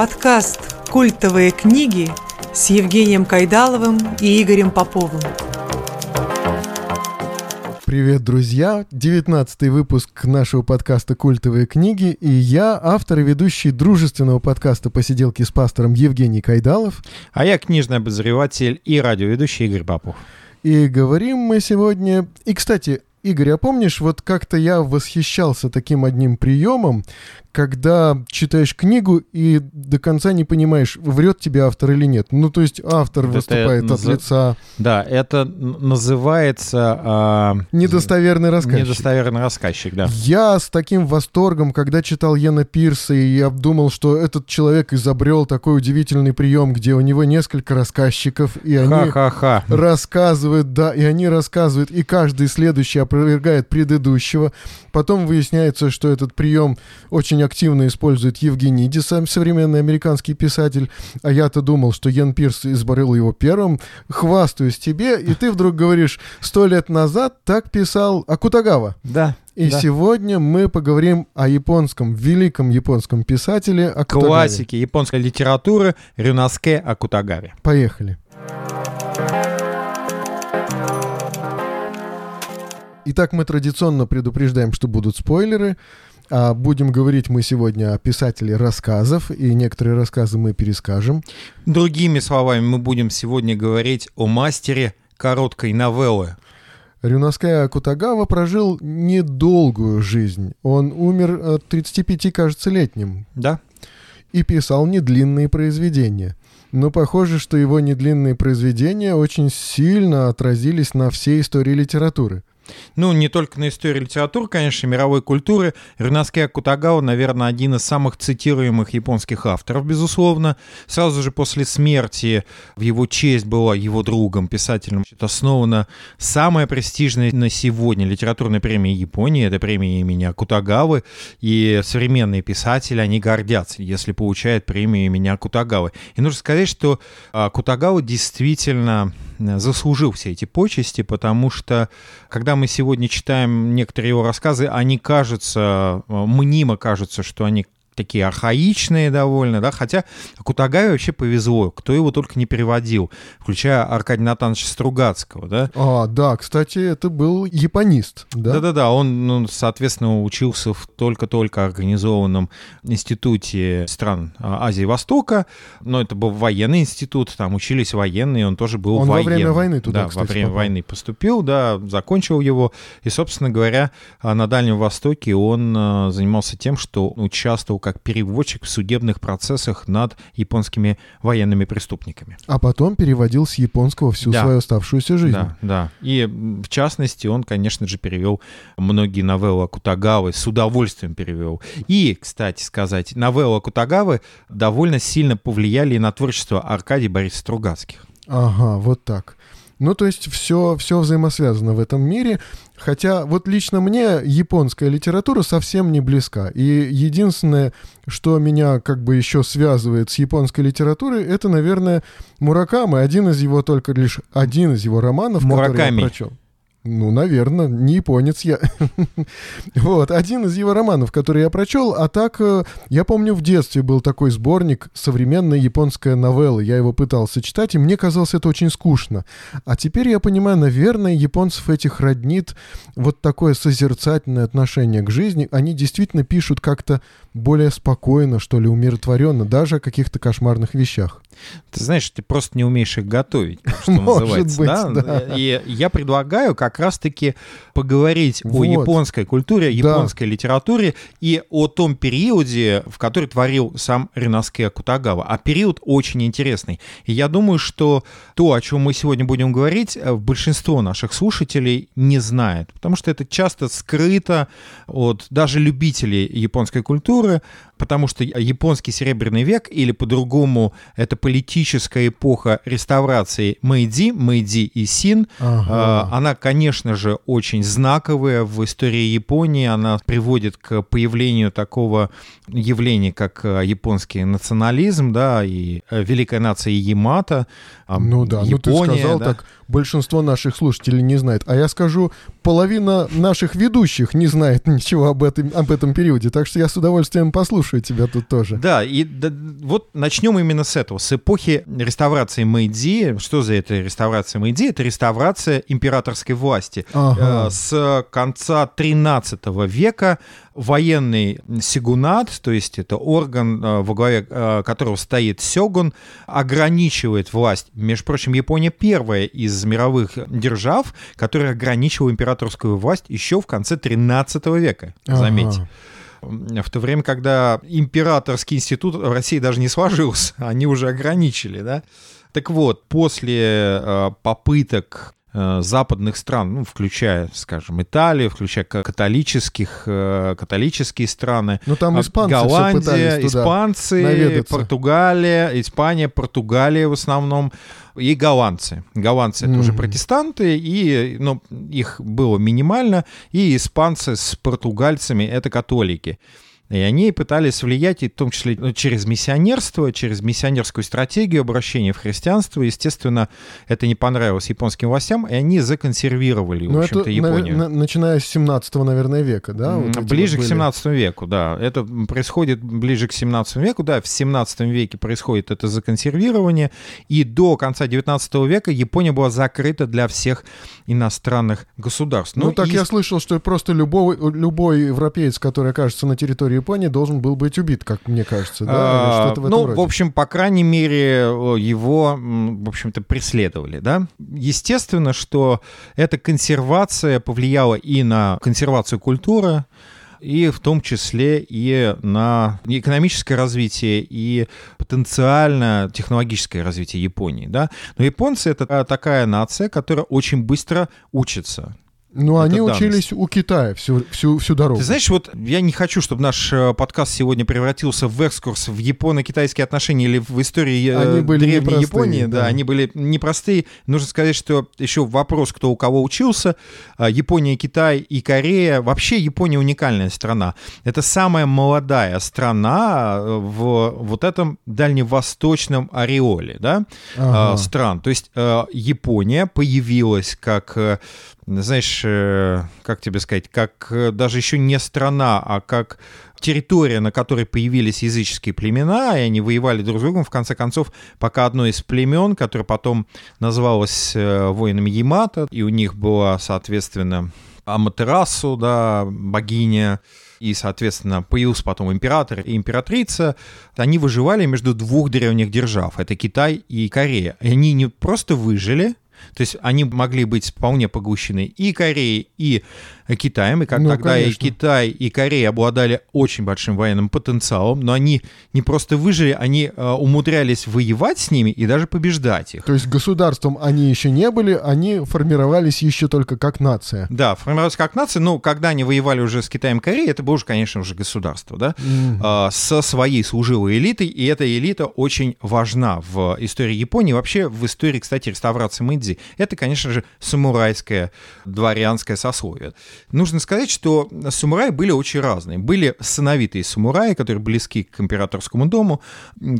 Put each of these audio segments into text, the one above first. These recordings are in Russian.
Подкаст «Культовые книги» с Евгением Кайдаловым и Игорем Поповым. Привет, друзья! 19 выпуск нашего подкаста «Культовые книги» и я, автор и ведущий дружественного подкаста «Посиделки с пастором» Евгений Кайдалов. А я книжный обозреватель и радиоведущий Игорь Попов. И говорим мы сегодня... И, кстати, Игорь, а помнишь, вот как-то я восхищался таким одним приемом, когда читаешь книгу и до конца не понимаешь, врет тебе автор или нет. Ну, то есть автор это выступает наз... от лица... Да, это называется... А... Недостоверный рассказчик. Недостоверный рассказчик, да. Я с таким восторгом, когда читал Йена Пирса, и я думал, что этот человек изобрел такой удивительный прием, где у него несколько рассказчиков, и они Ха-ха-ха. рассказывают, да, и они рассказывают, и каждый следующий опровергает предыдущего. Потом выясняется, что этот прием очень активно использует Евгений Дисам, современный американский писатель, а я-то думал, что Ян Пирс изборил его первым, хвастаюсь тебе, и ты вдруг говоришь, сто лет назад так писал Акутагава. Да. И да. сегодня мы поговорим о японском, великом японском писателе Акутагаве. Классике японской литературы Рюнаске Акутагаве. Поехали. Итак, мы традиционно предупреждаем, что будут спойлеры. А будем говорить мы сегодня о писателе рассказов, и некоторые рассказы мы перескажем. Другими словами, мы будем сегодня говорить о мастере короткой новеллы. Рюнаская Кутагава прожил недолгую жизнь. Он умер от 35, кажется, летним. Да. И писал недлинные произведения. Но похоже, что его недлинные произведения очень сильно отразились на всей истории литературы. Ну, не только на истории литературы, конечно, мировой культуры. Рюнаске Акутагава, наверное, один из самых цитируемых японских авторов, безусловно. Сразу же после смерти в его честь была его другом, писателем, основана самая престижная на сегодня литературная премия Японии. Это премия имени Акутагавы. И современные писатели, они гордятся, если получают премию имени Акутагавы. И нужно сказать, что Акутагава действительно заслужил все эти почести, потому что, когда мы сегодня читаем некоторые его рассказы, они кажутся, э, мнимо кажутся, что они такие архаичные довольно, да, хотя Кутагаве вообще повезло, кто его только не переводил, включая Аркадия Натановича Стругацкого, да. А, да, кстати, это был японист, да? Да-да-да, он, ну, соответственно, учился в только-только организованном институте стран а, Азии и Востока, но это был военный институт, там учились военные, он тоже был он военным. во время войны туда, Да, кстати, во время попал. войны поступил, да, закончил его, и, собственно говоря, а, на Дальнем Востоке он а, занимался тем, что участвовал как переводчик в судебных процессах над японскими военными преступниками. А потом переводил с японского всю Да. свою оставшуюся жизнь. Да, да. И в частности, он, конечно же, перевел многие новеллы Акутагавы, с удовольствием перевел. И, кстати сказать, новеллы Акутагавы довольно сильно повлияли на творчество Аркадия Бориса Стругацких. Ага, вот так. Ну, то есть все, все взаимосвязано в этом мире. Хотя вот лично мне японская литература совсем не близка. И единственное, что меня как бы еще связывает с японской литературой, это, наверное, Муракамы. Один из его только лишь один из его романов, который Мураками. я прочел. Ну, наверное, не японец я. вот, один из его романов, который я прочел, а так, э, я помню, в детстве был такой сборник «Современная японская новелла». Я его пытался читать, и мне казалось это очень скучно. А теперь я понимаю, наверное, японцев этих роднит вот такое созерцательное отношение к жизни. Они действительно пишут как-то более спокойно, что ли, умиротворенно, даже о каких-то кошмарных вещах. Ты знаешь, ты просто не умеешь их готовить, что Может называется. быть, да? да. И я предлагаю как раз-таки поговорить Вот. о японской культуре, Да. японской литературе и о том периоде, в который творил сам Ринаске Акутагава. А период очень интересный. И я думаю, что то, о чем мы сегодня будем говорить, э, большинство наших слушателей не знает, потому что это часто скрыто от даже любителей японской культуры, boeren потому что японский серебряный век, или по-другому это политическая эпоха реставрации Мэйдзи, Мэйдзи и Син, Ага. э, она, конечно же, очень знаковая в истории Японии, она приводит к появлению такого явления, как э, японский национализм, да, и э, великая нация Ямато, а, Ну да, ну ты Япония, сказал да. так, большинство наших слушателей не знает. А я скажу половина наших ведущих не знает ничего об этом, об этом периоде, так что я с удовольствием послушаю тебя тут тоже. Да, и да, вот начнем именно с этого, с эпохи реставрации Мэйдзи. Что за это реставрация Мэйдзи? Это реставрация императорской власти. Ага. Э, С конца 13 века военный сигунат, то есть это орган, э, во главе э, которого стоит сёгун, ограничивает власть. Между прочим, Япония первая из мировых держав, которая ограничивала императорскую власть еще в конце 13 века, заметьте. Ага. В то время, когда императорский институт в России даже не сложился, они уже ограничили, да? Так вот, после э, попыток западных стран, ну, включая, скажем, Италию, включая ка- католических, э, католические страны, Ну там а, испанцы Голландия, испанцы, наведаться. Португалия, Испания, Португалия в основном, и голландцы. Голландцы это уже Мгм. протестанты, и ну, их было минимально, и испанцы с португальцами это католики. И они пытались влиять, и в том числе ну, через миссионерство, через миссионерскую стратегию обращения в христианство. Естественно, это не понравилось японским властям, и они законсервировали, в Ну, общем-то, Японию. навер- на- начиная с 17 наверное, века, да? Вот ближе вот к были? 17 веку, да. Это происходит ближе к 17 веку, да. В 17 веке происходит это законсервирование, и до конца 19 века Япония была закрыта для всех иностранных государств. Ну, так и- я слышал, что просто любой, любой европеец, который окажется на территории Японии, должен был быть убит, как мне кажется, да? А, что-то в этом ну, роде. в общем, по крайней мере, его, в общем-то, преследовали, да. Естественно, что эта консервация повлияла и на консервацию культуры, и в том числе и на экономическое развитие и потенциально технологическое развитие Японии, да. Но японцы — это а, такая нация, которая очень быстро учится. Ну, они данность. учились у Китая всю, всю, всю дорогу. Ты знаешь, вот я не хочу, чтобы наш э, подкаст сегодня превратился в экскурс в японо-китайские отношения или в истории э, Они были древней непростые, Японии. Да. да. они были непростые. Нужно сказать, что еще вопрос, кто у кого учился. А, Япония, Китай и Корея. Вообще Япония уникальная страна. Это самая молодая страна э, в вот этом дальневосточном ореоле, да, Ага. стран. То есть э, Япония появилась как, э, знаешь, э, как тебе сказать, как э, даже еще не страна, а как территория, на которой появились языческие племена, и они воевали друг с другом, в конце концов, пока одно из племен, которое потом называлось э, воинами Ямато, и у них была, соответственно, Аматерасу, да, богиня, и, соответственно, появился потом император и императрица, они выживали между двух древних держав, это Китай и Корея. И они не просто выжили, то есть они могли быть вполне поглощены и Кореей, и Китаем, и как Ну, тогда и конечно. Китай, и Корея обладали очень большим военным потенциалом, но они не просто выжили, они э, умудрялись воевать с ними и даже побеждать их. То есть государством они еще не были, они формировались еще только как нация. Да, формировалась как нация, но когда они воевали уже с Китаем и Кореей, это было уже, конечно, уже государство, да, Мгм. а, со своей служивой элитой, и эта элита очень важна в истории Японии, вообще в истории, кстати, реставрации Мэйдзи. Это, конечно же, самурайское дворянское сословие. Нужно сказать, что самураи были очень разные. Были сыновитые самураи, которые близки к императорскому дому,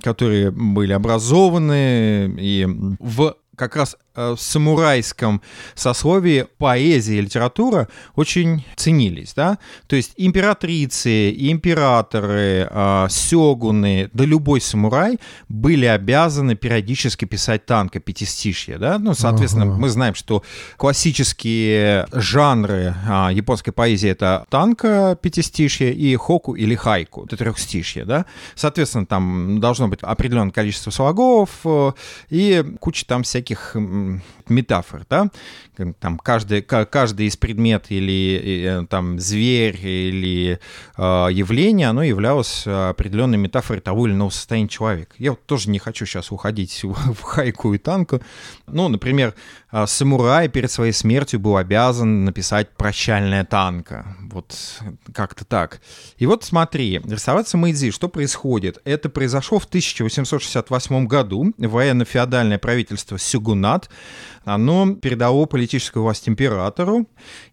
которые были образованы и в как раз в самурайском сословии поэзия и литература очень ценились, да, то есть императрицы, императоры, э, сёгуны, да любой самурай были обязаны периодически писать танка пятистишье, да, ну, соответственно, Ага. мы знаем, что классические жанры а, японской поэзии это танка пятистишье и хоку или хайку, это трехстишье, да, соответственно, там должно быть определенное количество слогов э, и куча там всяких метафор, да, там каждый, ка- каждый из предмет или э, там зверь или э, явление, оно являлось э, определенной метафорой того или иного состояния человека. Я вот тоже не хочу сейчас уходить в, хайку и танку. Ну, например, э, самурай перед своей смертью был обязан написать прощальное танка. Вот как-то так. И вот смотри, реставрация Мэйдзи, что происходит? Это произошло в 1868 году. Военно-феодальное правительство Сюгунат, оно передало политическую власть императору,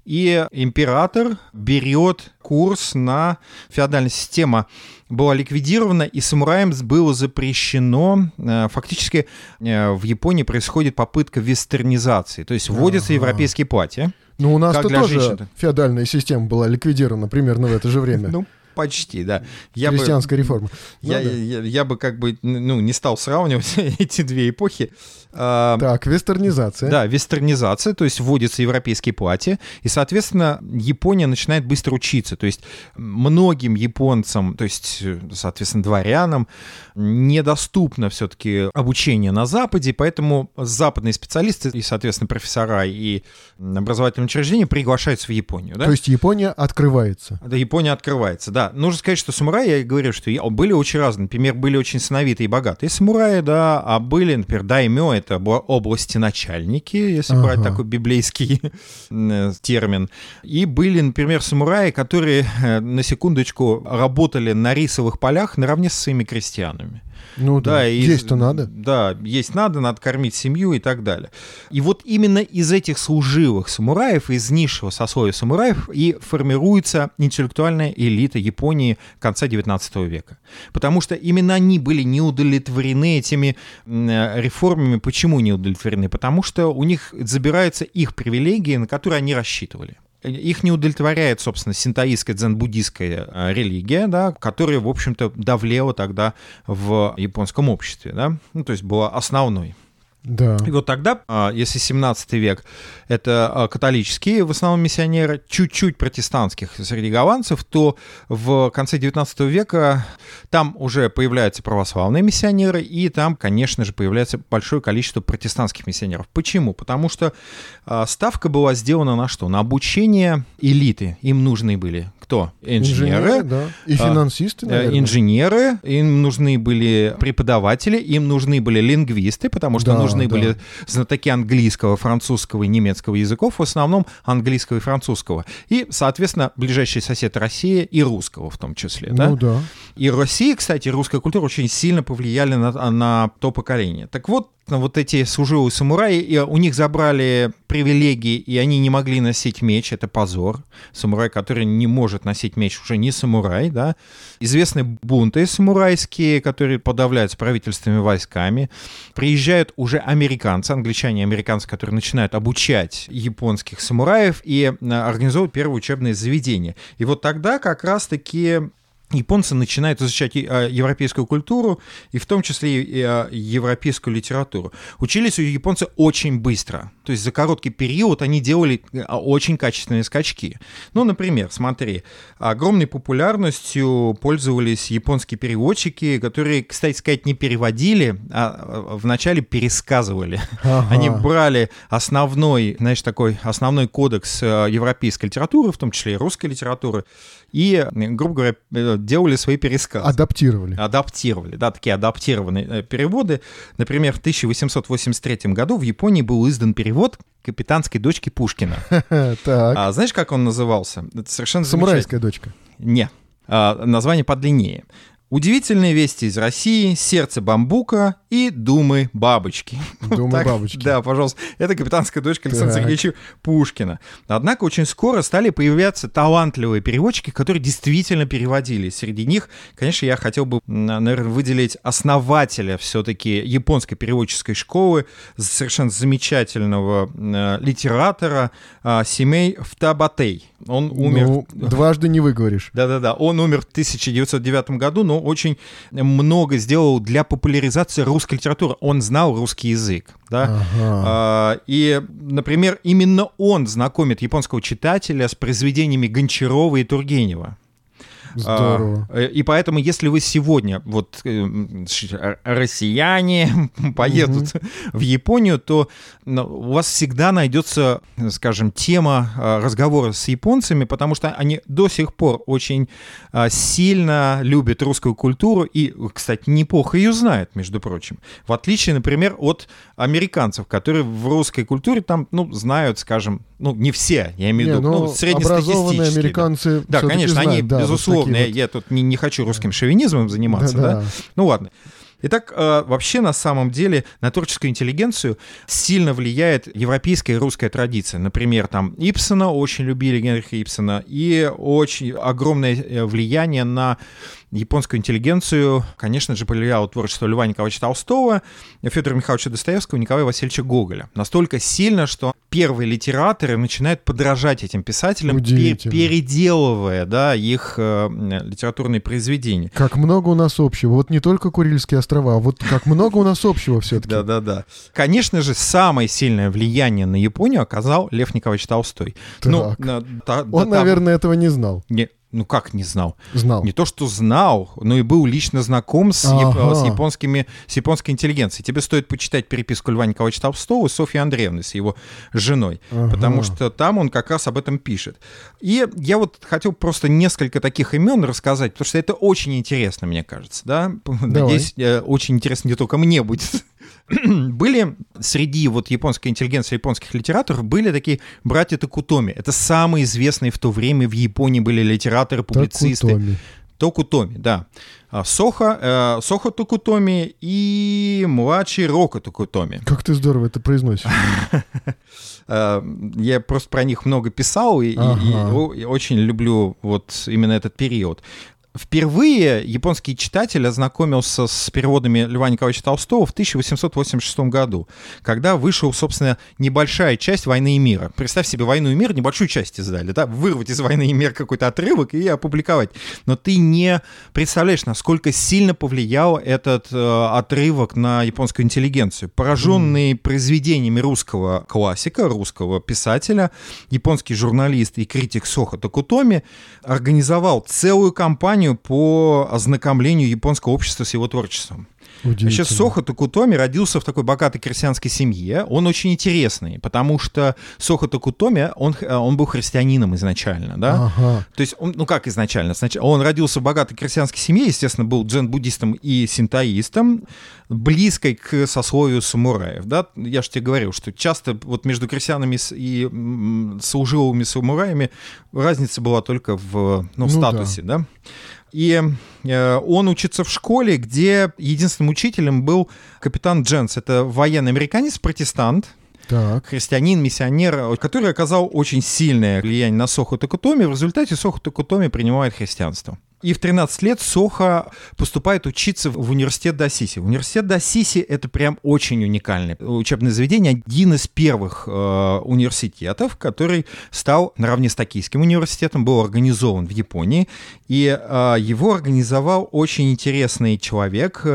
и император берет курс на феодальная система была ликвидирована, и самураям было запрещено, э, фактически э, в Японии происходит попытка вестернизации, то есть вводятся Ага. европейские платья, Ну, у нас-то тоже женщин-то? феодальная система была ликвидирована примерно в это же время. Ну, почти, да. Я бы, Христианская реформа. Ну я, да. я, я бы как бы ну, не стал сравнивать эти две эпохи. А, Так, вестернизация. Да, вестернизация, то есть вводятся европейские платья, и, соответственно, Япония начинает быстро учиться. То есть многим японцам, то есть, соответственно, дворянам, недоступно все-таки обучение на Западе, поэтому западные специалисты и, соответственно, профессора и образовательные учреждения приглашаются в Японию. Да? То есть Япония открывается. Да, Япония открывается, да. Нужно сказать, что самураи, я говорю, что были очень разные. Например, были очень сыновитые и богатые самураи, да, а были, например, даймё, это области начальники, если Ага. брать такой библейский э, термин. И были, например, самураи, которые, э, на секундочку, работали на рисовых полях наравне со своими крестьянами. Ну да, и- есть-то надо. Да, есть надо, надо кормить семью и так далее. И вот именно из этих служивых самураев, из низшего сословия самураев и формируется интеллектуальная элита Японии конца 19 века. Потому что именно они были не удовлетворены этими э, реформами. Почему не удовлетворены? Потому что у них забираются их привилегии, на которые они рассчитывали. Их не удовлетворяет, собственно, синтоистская дзен-буддистская э, религия, да, которая, в общем-то, давлела тогда в японском обществе, да, ну, то есть была основной. Да. И вот тогда, а, если 17 век, это а, католические в основном миссионеры, чуть-чуть протестантских среди голландцев, то в конце 19 века там уже появляются православные миссионеры, и там, конечно же, появляется большое количество протестантских миссионеров. Почему? Потому что а, ставка была сделана на что? На обучение элиты. Им нужны были кто? Инженеры, да. И финансисты, Э, наверное. инженеры, им нужны были преподаватели, им нужны были лингвисты, потому что Да, нужны да. были знатоки английского, французского и немецкого языков, в основном английского и французского. И, соответственно, ближайший сосед России и русского в том числе. да? Ну да. И Россия, кстати, русская культура очень сильно повлияли на, на то поколение. Так вот, вот эти служивые самураи, и у них забрали привилегии, и они не могли носить меч, это позор. Самурай, который не может носить меч, уже не самурай, да. Известны бунты самурайские, которые подавляются правительственными войсками. Приезжают уже американцы, англичане и американцы, которые начинают обучать японских самураев и э, организовывают первые учебные заведения. И вот тогда как раз-таки японцы начинают изучать э, европейскую культуру, и в том числе и э, европейскую литературу. Учились у японцы очень быстро. То есть за короткий период они делали э, очень качественные скачки. Ну, например, смотри, огромной популярностью пользовались японские переводчики, которые, кстати сказать, не переводили, а вначале пересказывали. Ага. Они брали основной, знаешь, такой основной кодекс европейской литературы, в том числе и русской литературы, и, грубо говоря, э, делали свои пересказы. Адаптировали. Адаптировали, да, такие адаптированные э, переводы. Например, в 1883 году в Японии был издан перевод «Капитанской дочки Пушкина». Так. А знаешь, как он назывался? Это совершенно Самурайская дочка. Не. А, название подлиннее. Удивительные вести из России, сердце бамбука и думы бабочки. Думы Так, бабочки. Да, пожалуйста. Это капитанская дочка Александра Так. Сергеевича Пушкина. Однако очень скоро стали появляться талантливые переводчики, которые действительно переводили. Среди них, конечно, я хотел бы, наверное, выделить основателя все-таки японской переводческой школы, совершенно замечательного э, литератора э, Семей Втабатей. Он умер Ну, дважды не выговоришь. да-да-да, он умер в 1909 году, но очень много сделал для популяризации русской литературы. Он знал русский язык, да. Ага. А, И, например, именно он знакомит японского читателя с произведениями Гончарова и Тургенева. Здорово. А, И поэтому, если вы сегодня, вот э, ш- россияне поедут в Японию, то ну, у вас всегда найдется, скажем, тема а, разговора с японцами, потому что они до сих пор очень а, сильно любят русскую культуру и, кстати, неплохо ее знают, между прочим. В отличие, например, от американцев, которые в русской культуре там, ну, знают, скажем, ну, не все, я имею в виду, ну, ну, среднестатистические. образованные да. американцы Да, конечно, они, знают, да, вот безусловно, такие я, вот. я тут не, не хочу русским шовинизмом заниматься, да? Да-да. Ну ладно. Итак, э, вообще на самом деле на творческую интеллигенцию сильно влияет европейская и русская традиция. Например, там Ипсона очень любили Генриха Ипсона, и очень огромное э, влияние на японскую интеллигенцию, конечно же, повлияло творчество Льва Николаевича Толстого, Федора Михайловича Достоевского, Николая Васильевича Гоголя. Настолько сильно, что первые литераторы начинают подражать этим писателям, пер- переделывая да, их э, литературные произведения. Как много у нас общего. Вот не только Курильские острова, а вот как много у нас общего все-таки. Да-да-да. Конечно же, самое сильное влияние на Японию оказал Лев Николаевич Толстой. Ну, Он, наверное, этого не знал. Не, ну как не знал? Знал. Не то, что знал, но и был лично знаком с, ага. с, японскими, с японской интеллигенцией. Тебе стоит почитать переписку Льва Николаевича Толстого и Софьи Андреевны с его женой, ага. потому что там он как раз об этом пишет. И я вот хотел просто несколько таких имен рассказать, потому что это очень интересно, мне кажется. Да? Надеюсь, э, очень интересно не только мне будет. были среди вот японской интеллигенции, японских литераторов, были такие братья Такутоми. Это самые известные в то время в Японии были литераторы, публицисты. Такутоми. Токутоми, да. А, Сохо, э, Сохо Токутоми и младший Рока Токутоми. Как ты здорово это произносишь. Э, я просто про них много писал и, ага. и, и очень люблю вот именно этот период. Впервые японский читатель ознакомился с переводами Льва Николаевича Толстого в 1886 году, когда вышел, собственно, небольшая часть «Войны и мира». Представь себе «Войну и мир», небольшую часть издали, да, вырвать из «Войны и мира» какой-то отрывок и опубликовать. Но ты не представляешь, насколько сильно повлиял этот э, отрывок на японскую интеллигенцию. Пораженный mm. произведениями русского классика, русского писателя, японский журналист и критик Сохо Такутоми организовал целую кампанию кампанию по ознакомлению японского общества с его творчеством. Вообще Сохо Такутоми родился в такой богатой крестьянской семье. Он очень интересный, потому что Сохо Такутоми, он, он был христианином изначально, да? Ага. То есть, он, ну как изначально? Сначала, он родился в богатой крестьянской семье, естественно, был дзен-буддистом и синтоистом, близкой к сословию самураев, да? Я же тебе говорил, что часто вот между крестьянами и служилыми самураями разница была только в ну, ну статусе, да? да? И э, он учится в школе, где единственным учителем был капитан Дженс. Это военный американец, протестант, так. христианин, миссионер, который оказал очень сильное влияние на Сохо Такутоми. В результате Сохо Такутоми принимает христианство. И в 13 лет Соха поступает учиться в университет Досиси. Университет Досиси — это прям очень уникальное учебное заведение, один из первых э, университетов, который стал наравне с Токийским университетом, был организован в Японии, и э, его организовал очень интересный человек,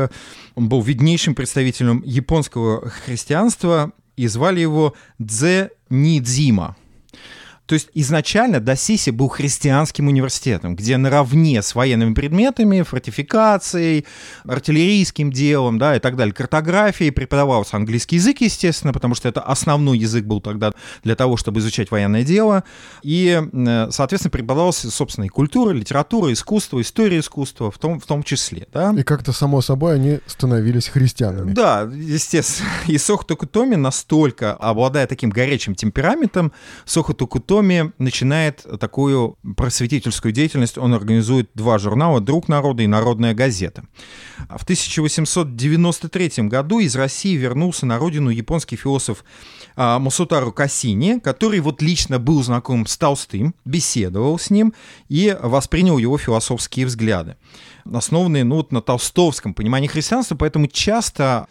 он был виднейшим представителем японского христианства, и звали его Дзе Нидзима. То есть изначально Досиси был христианским университетом, где наравне с военными предметами, фортификацией, артиллерийским делом да, и так далее, картографией преподавался английский язык, естественно, потому что это основной язык был тогда для того, чтобы изучать военное дело. И, э, соответственно, преподавалась собственная культура, литература, искусство, история искусства в том, в том числе. Да? И как-то, само собой, они становились христианами. Да, естественно. И Сохо Токутоми настолько, обладая таким горячим темпераментом, Сохо Токутоми Томи начинает такую просветительскую деятельность. Он организует два журнала «Друг народа» и «Народная газета». В 1893 году из России вернулся на родину японский философ а, Масутару Кассини, который вот лично был знаком с Толстым, беседовал с ним и воспринял его философские взгляды, основанные ну, вот на толстовском понимании христианства, поэтому часто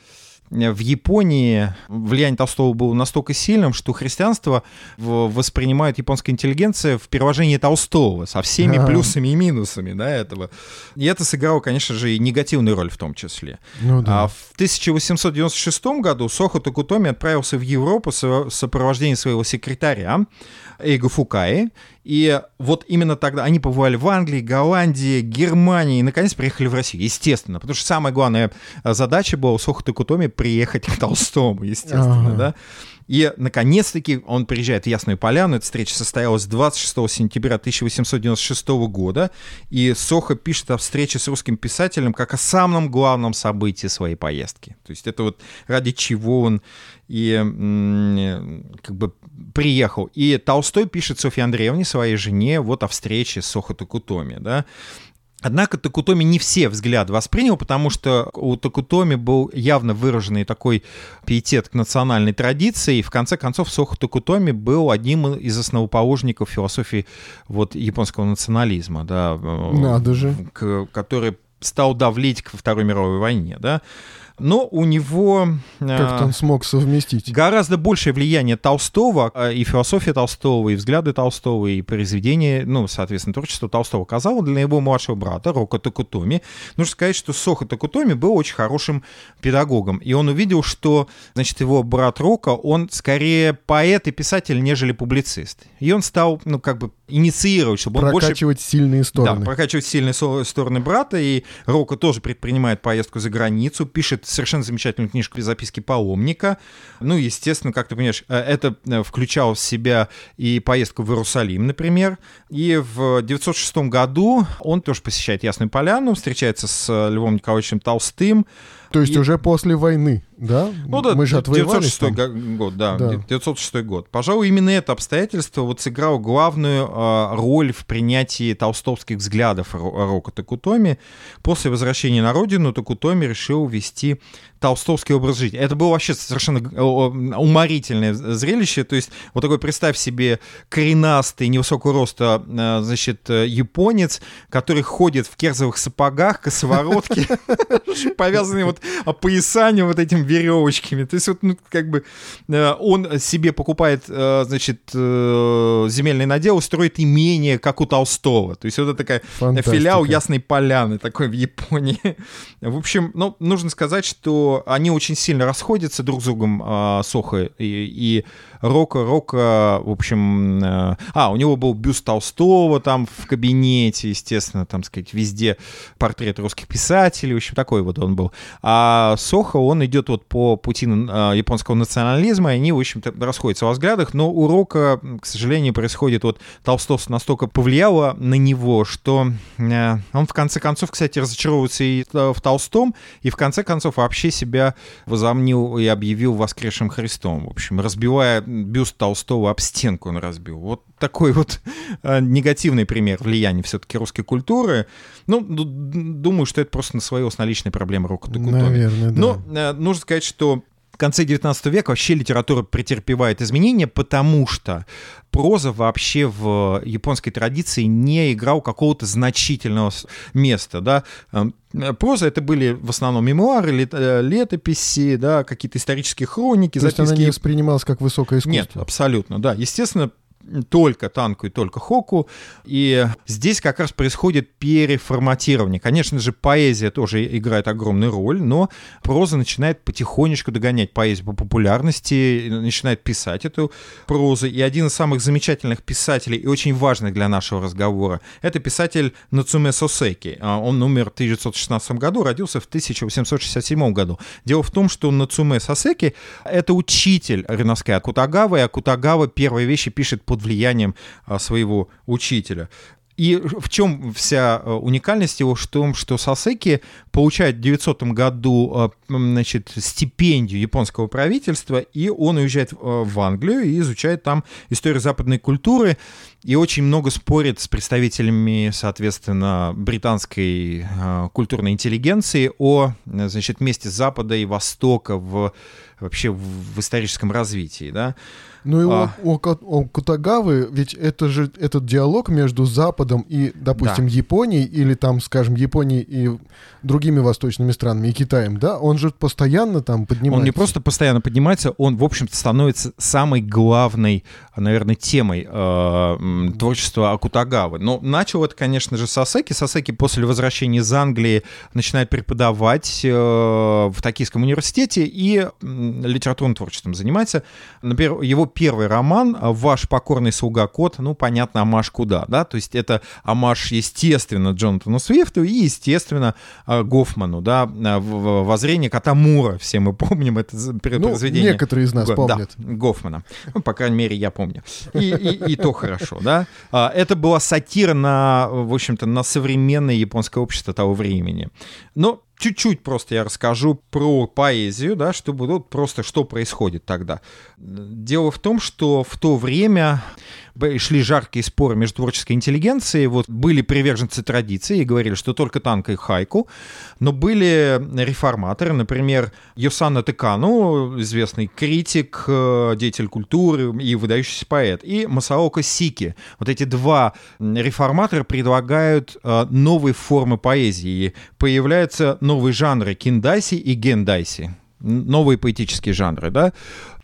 в Японии влияние Толстого было настолько сильным, что христианство воспринимает японская интеллигенция в переложении Толстого со всеми А-а-а. плюсами и минусами да, этого. И это сыграло, конечно же, и негативную роль в том числе. Ну, да. А в 1896 году Сохо Токутоми отправился в Европу в сопровождении своего секретаря Эйго Фукаи, и вот именно тогда они побывали в Англии, Голландии, Германии и, наконец, приехали в Россию. Естественно, потому что самая главная э, задача была у Сохота Кутоми приехать к Толстому, естественно, да. И, наконец-таки, он приезжает в Ясную Поляну. Эта встреча состоялась 26 сентября 1896 года. И Сохо пишет о встрече с русским писателем как о самом главном событии своей поездки. То есть это вот ради чего он и как бы приехал. И Толстой пишет Софье Андреевне, своей жене, вот о встрече с Сохо Такутоми, да. Однако Такутоми не все взгляды воспринял, потому что у Такутоми был явно выраженный такой пиетет к национальной традиции, и в конце концов Сохо Такутоми был одним из основоположников философии вот, японского национализма, да, Надо же. который стал давлеть к Второй мировой войне, да но у него... Как-то он смог совместить. Гораздо большее влияние Толстого, а, и философия Толстого, и взгляды Толстого, и произведения, ну, соответственно, творчество Толстого оказало для его младшего брата Рока Такутоми. Нужно сказать, что Соха Такутоми был очень хорошим педагогом, и он увидел, что, значит, его брат Рока, он скорее поэт и писатель, нежели публицист. И он стал, ну, как бы инициировать, чтобы он больше... Прокачивать сильные стороны. Да, прокачивать сильные стороны брата, и Рока тоже предпринимает поездку за границу, пишет совершенно замечательную книжку «Записки паломника». Ну, естественно, как ты понимаешь, э, это э, включало в себя и поездку в Иерусалим, например. И в 906 году он тоже посещает Ясную Поляну, встречается с Львом Николаевичем Толстым, то есть и... уже после войны, да? Ну да, Мы же 906 год, да, да, 906 год. Пожалуй, именно это обстоятельство вот сыграло главную э, роль в принятии толстовских взглядов Рока Такутоми. После возвращения на родину Такутоми решил вести толстовский образ жизни. Это было вообще совершенно уморительное зрелище. То есть вот такой, представь себе, коренастый, невысокого роста, э, значит, э, японец, который ходит в керзовых сапогах, косоворотке, повязанный вот поясанием вот этим веревочками. То есть вот, ну, как бы э, он себе покупает, э, значит, э, земельный надел, строит имение, как у Толстого. То есть вот это такая Фантастика. филиал Ясной Поляны такой в Японии. В общем, ну, нужно сказать, что они очень сильно расходятся друг с другом, Соха и, и Рока. Рока, в общем... А, у него был бюст Толстого там в кабинете, естественно, там, сказать, везде портрет русских писателей, в общем, такой вот он был. А Сохо, он идет вот по пути а, японского национализма, и они, в общем-то, расходятся во взглядах, но у Рока, к сожалению, происходит вот Толстов настолько повлияло на него, что э, он в конце концов, кстати, разочаровывается и в Толстом, и в конце концов вообще себя возомнил и объявил воскресшим Христом. В общем, разбивая бюст Толстого об стенку он разбил. Вот такой вот э, негативный пример влияния все-таки русской культуры. Ну, думаю, что это просто на своего личной проблемы рока Наверное, да. Но э, нужно сказать, что в конце 19 века вообще литература претерпевает изменения, потому что проза вообще в японской традиции не играл какого-то значительного места, да. Эм, проза это были в основном мемуары, э, летописи, да, какие-то исторические хроники, То записки. есть она не воспринималась как высокое искусство? Нет, абсолютно, да. Естественно, только танку и только хоку. И здесь как раз происходит переформатирование. Конечно же, поэзия тоже играет огромную роль, но проза начинает потихонечку догонять поэзию по популярности, начинает писать эту прозу. И один из самых замечательных писателей и очень важных для нашего разговора — это писатель Нацуме Сосеки. А, он умер в 1916 году, родился в 1867 году. Дело в том, что Нацуме Сосеки — это учитель Риноске Акутагавы, и Акутагава первые вещи пишет под влиянием а, своего учителя. И в чем вся а, уникальность его? В том, что Сасеки получает в 900 году а, значит, стипендию японского правительства, и он уезжает в Англию и изучает там историю западной культуры, и очень много спорит с представителями, соответственно, британской культурной интеллигенции о значит, месте Запада и Востока в, вообще в историческом развитии. Да? Ну и а... у, у, у Кутагавы, ведь это же этот диалог между Западом и, допустим, да. Японией, или там, скажем, Японией и другими восточными странами, и Китаем, да, он же постоянно там поднимается. Он не просто постоянно поднимается, он, в общем-то, становится самой главной, наверное, темой э, творчества Акутагавы. Но начал это, конечно же, Сасеки. Сасеки после возвращения из Англии начинает преподавать э, в Токийском университете и литературным творчеством занимается. Например, его первый роман «Ваш покорный слуга кот», ну, понятно, амаш куда, да, то есть это амаш, естественно, Джонатану Свифту и, естественно, э, Гофману, да, э, «Воззрение кота Мура», все мы помним это ну, произведение. Ну, некоторые из нас помнят. Да, Гофмана, ну, по крайней мере, я помню. И, и, и то хорошо, да. А, это была сатира на, в общем-то, на современное японское общество того времени. Но чуть-чуть просто я расскажу про поэзию, да, чтобы вот просто что происходит тогда. Дело в том, что в то время шли жаркие споры между творческой интеллигенцией, вот были приверженцы традиции и говорили, что только танка и хайку, но были реформаторы, например, Йосанна Текану, известный критик, э, деятель культуры и выдающийся поэт, и Масаока Сики. Вот эти два реформатора предлагают э, новые формы поэзии. Появляются новые жанры киндайси и гендайси новые поэтические жанры, да.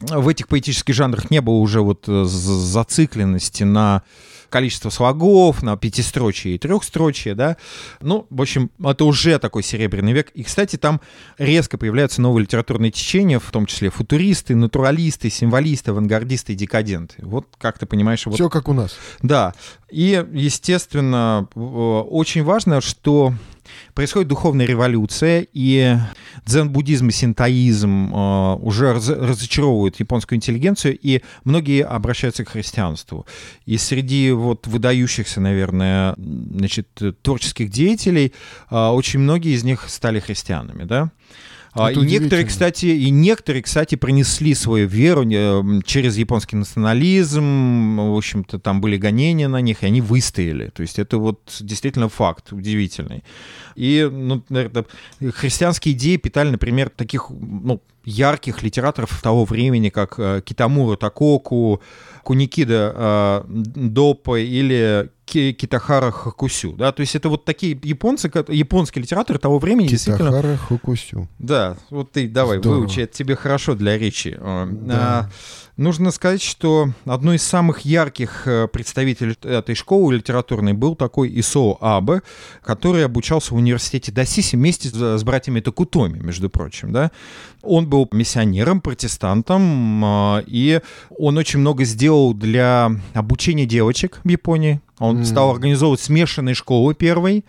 В этих поэтических жанрах не было уже вот э, зацикленности на количество слогов, на пятистрочие и трехстрочие, да. Ну, в общем, это уже такой серебряный век. И, кстати, там резко появляются новые литературные течения, в том числе футуристы, натуралисты, символисты, авангардисты и декаденты. Вот как ты понимаешь... Вот... Все как у нас. Да. И, естественно, очень важно, что происходит духовная революция, и дзен-буддизм и синтоизм э, уже раз, разочаровывают японскую интеллигенцию, и многие обращаются к христианству. И среди вот выдающихся, наверное, значит, творческих деятелей э, очень многие из них стали христианами, да. А, и некоторые, кстати, и некоторые, кстати, принесли свою веру через японский национализм, в общем-то, там были гонения на них, и они выстояли. То есть это вот действительно факт удивительный. И, ну, наверное, христианские идеи питали, например, таких, ну, ярких литераторов того времени, как э, Китамура Такоку, Куникида э, Допа или Китахара Хакусю, да, то есть это вот такие японцы, японские литераторы того времени Китахара действительно... Хакусю. Да, вот ты давай, Здорово. выучи, это тебе хорошо для речи. Э, да. А, Нужно сказать, что одной из самых ярких э, представителей этой школы литературной был такой Исоо Абе, который обучался в университете Досиси вместе с братьями Такутоми, между прочим. Да? Он был миссионером, протестантом, а, и он очень много сделал для обучения девочек в Японии. Он mm. стал организовывать смешанные школы первой,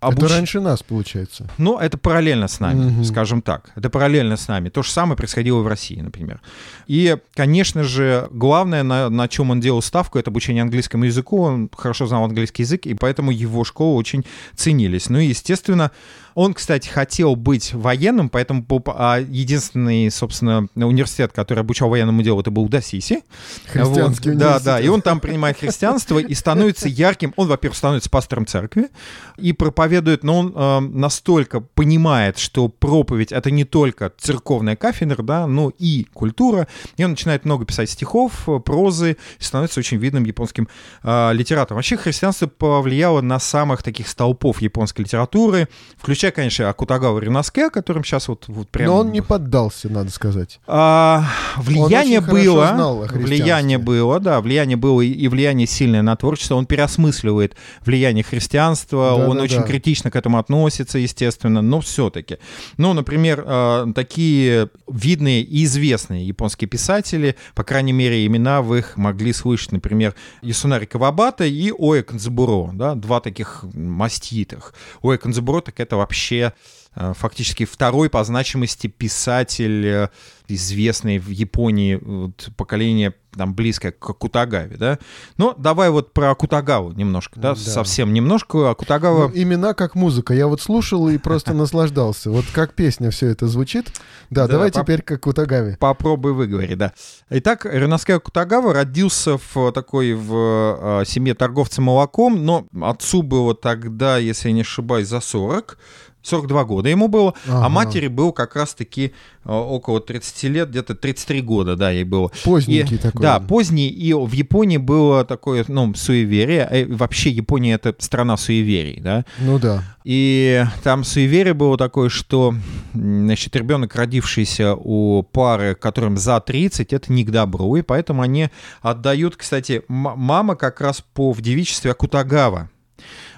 Обуч... Это раньше нас, получается. Ну, это параллельно с нами, угу. скажем так. Это параллельно с нами. То же самое происходило в России, например. И, конечно же, главное, на, на чем он делал ставку, это обучение английскому языку. Он хорошо знал английский язык, и поэтому его школы очень ценились. Ну и, естественно, он, кстати, хотел быть военным, поэтому а единственный, собственно, университет, который обучал военному делу, это был Досиси. Христианский вот. Да, да, и он там принимает христианство и становится ярким. Он, во-первых, становится пастором церкви и проповедует, но он э, настолько понимает, что проповедь — это не только церковная кафедра, да, но и культура. И он начинает много писать стихов, прозы, и становится очень видным японским э, литератором. Вообще христианство повлияло на самых таких столпов японской литературы, включая включая, конечно, Акутагава Ринаске, которым сейчас вот, вот прям... Но он не поддался, надо сказать. А, влияние было, влияние было, да, влияние было и влияние сильное на творчество. Он переосмысливает влияние христианства, да, он да, очень да. критично к этому относится, естественно, но все-таки. Ну, например, а, такие видные и известные японские писатели, по крайней мере, имена вы их могли слышать, например, Ясунари Кавабата и Оэ Канзабуро, да, два таких маститых. Оэ Канзабуро, так это вообще вообще э, фактически второй по значимости писатель, э, известный в Японии вот, поколение там близкое к Кутагаве, да. Но давай вот про Кутагаву немножко, да, да. совсем немножко. А Кутагава... Ну, имена как музыка. Я вот слушал и просто наслаждался. Вот как песня все это звучит. Да, давай теперь как Кутагаве. Попробуй выговори, да. Итак, Ренаске Кутагава родился в такой в э, семье торговца молоком, но отцу было тогда, если я не ошибаюсь, за 40. 42 года ему было, а ага. а матери был как раз-таки э, около 30 лет, где-то 33 года, да, ей было. Поздненький и, такой. Да, поздний, и в Японии было такое, ну, суеверие, э, вообще Япония это страна суеверий, да. Ну да. И там суеверие было такое, что, значит, ребенок, родившийся у пары, которым за 30, это не к добру, и поэтому они отдают, кстати, мама как раз по в девичестве Акутагава,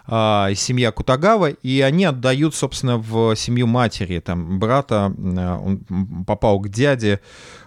э, семья Кутагава, и они отдают, собственно, в семью матери, там, брата, э, он попал к дяде,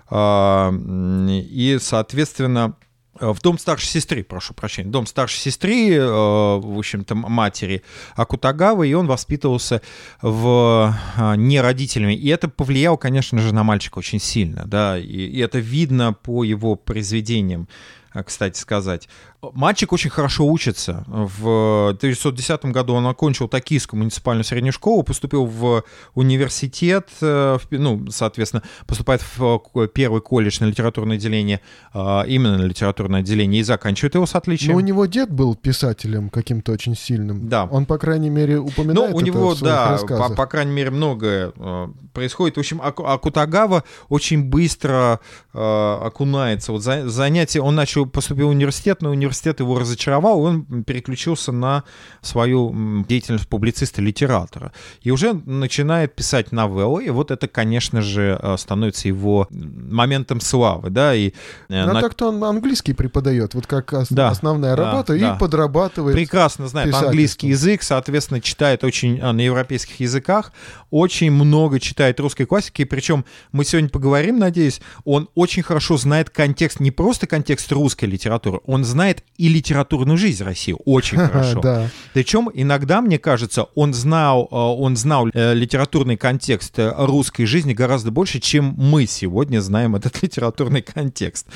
э, и, соответственно, в дом старшей сестры, прошу прощения, дом старшей сестры, в общем-то, матери Акутагавы, и он воспитывался в, не родителями. И это повлияло, конечно же, на мальчика очень сильно, да, и, и это видно по его произведениям. э, кстати сказать. Мальчик очень хорошо учится. В 1910 году он окончил Токийскую муниципальную среднюю школу, поступил в университет, э, ну, соответственно, поступает в первый колледж на литературное отделение, а, именно на литературное отделение, и заканчивает его с отличием. Но у него дед был писателем каким-то очень сильным. Да. Он, по крайней мере, упоминает Ну, у него, да, по, рассказах. по крайней мере, многое э, происходит. В общем, Аку- Акутагава очень быстро э, окунается. Вот за- занятие, он начал поступил в университет, но университет его разочаровал, он переключился на свою деятельность публициста-литератора. И уже начинает писать новеллы, и вот это, конечно же, э, становится его моментом славы, да, и э, Ну, на- так-то он английский преподает, вот как ос- Да, основная да, работа, да. и подрабатывает. прекрасно знает английский язык, соответственно, читает очень а, на европейских языках, очень много читает русской классики, причем мы сегодня поговорим, надеюсь, он очень хорошо знает контекст, не просто контекст русской литературы, он знает и литературную жизнь России очень хорошо. Да. Причем иногда, мне кажется, он знал, э, он знал э, литературный контекст русской жизни гораздо больше, чем мы сегодня знаем этот литературный контекст.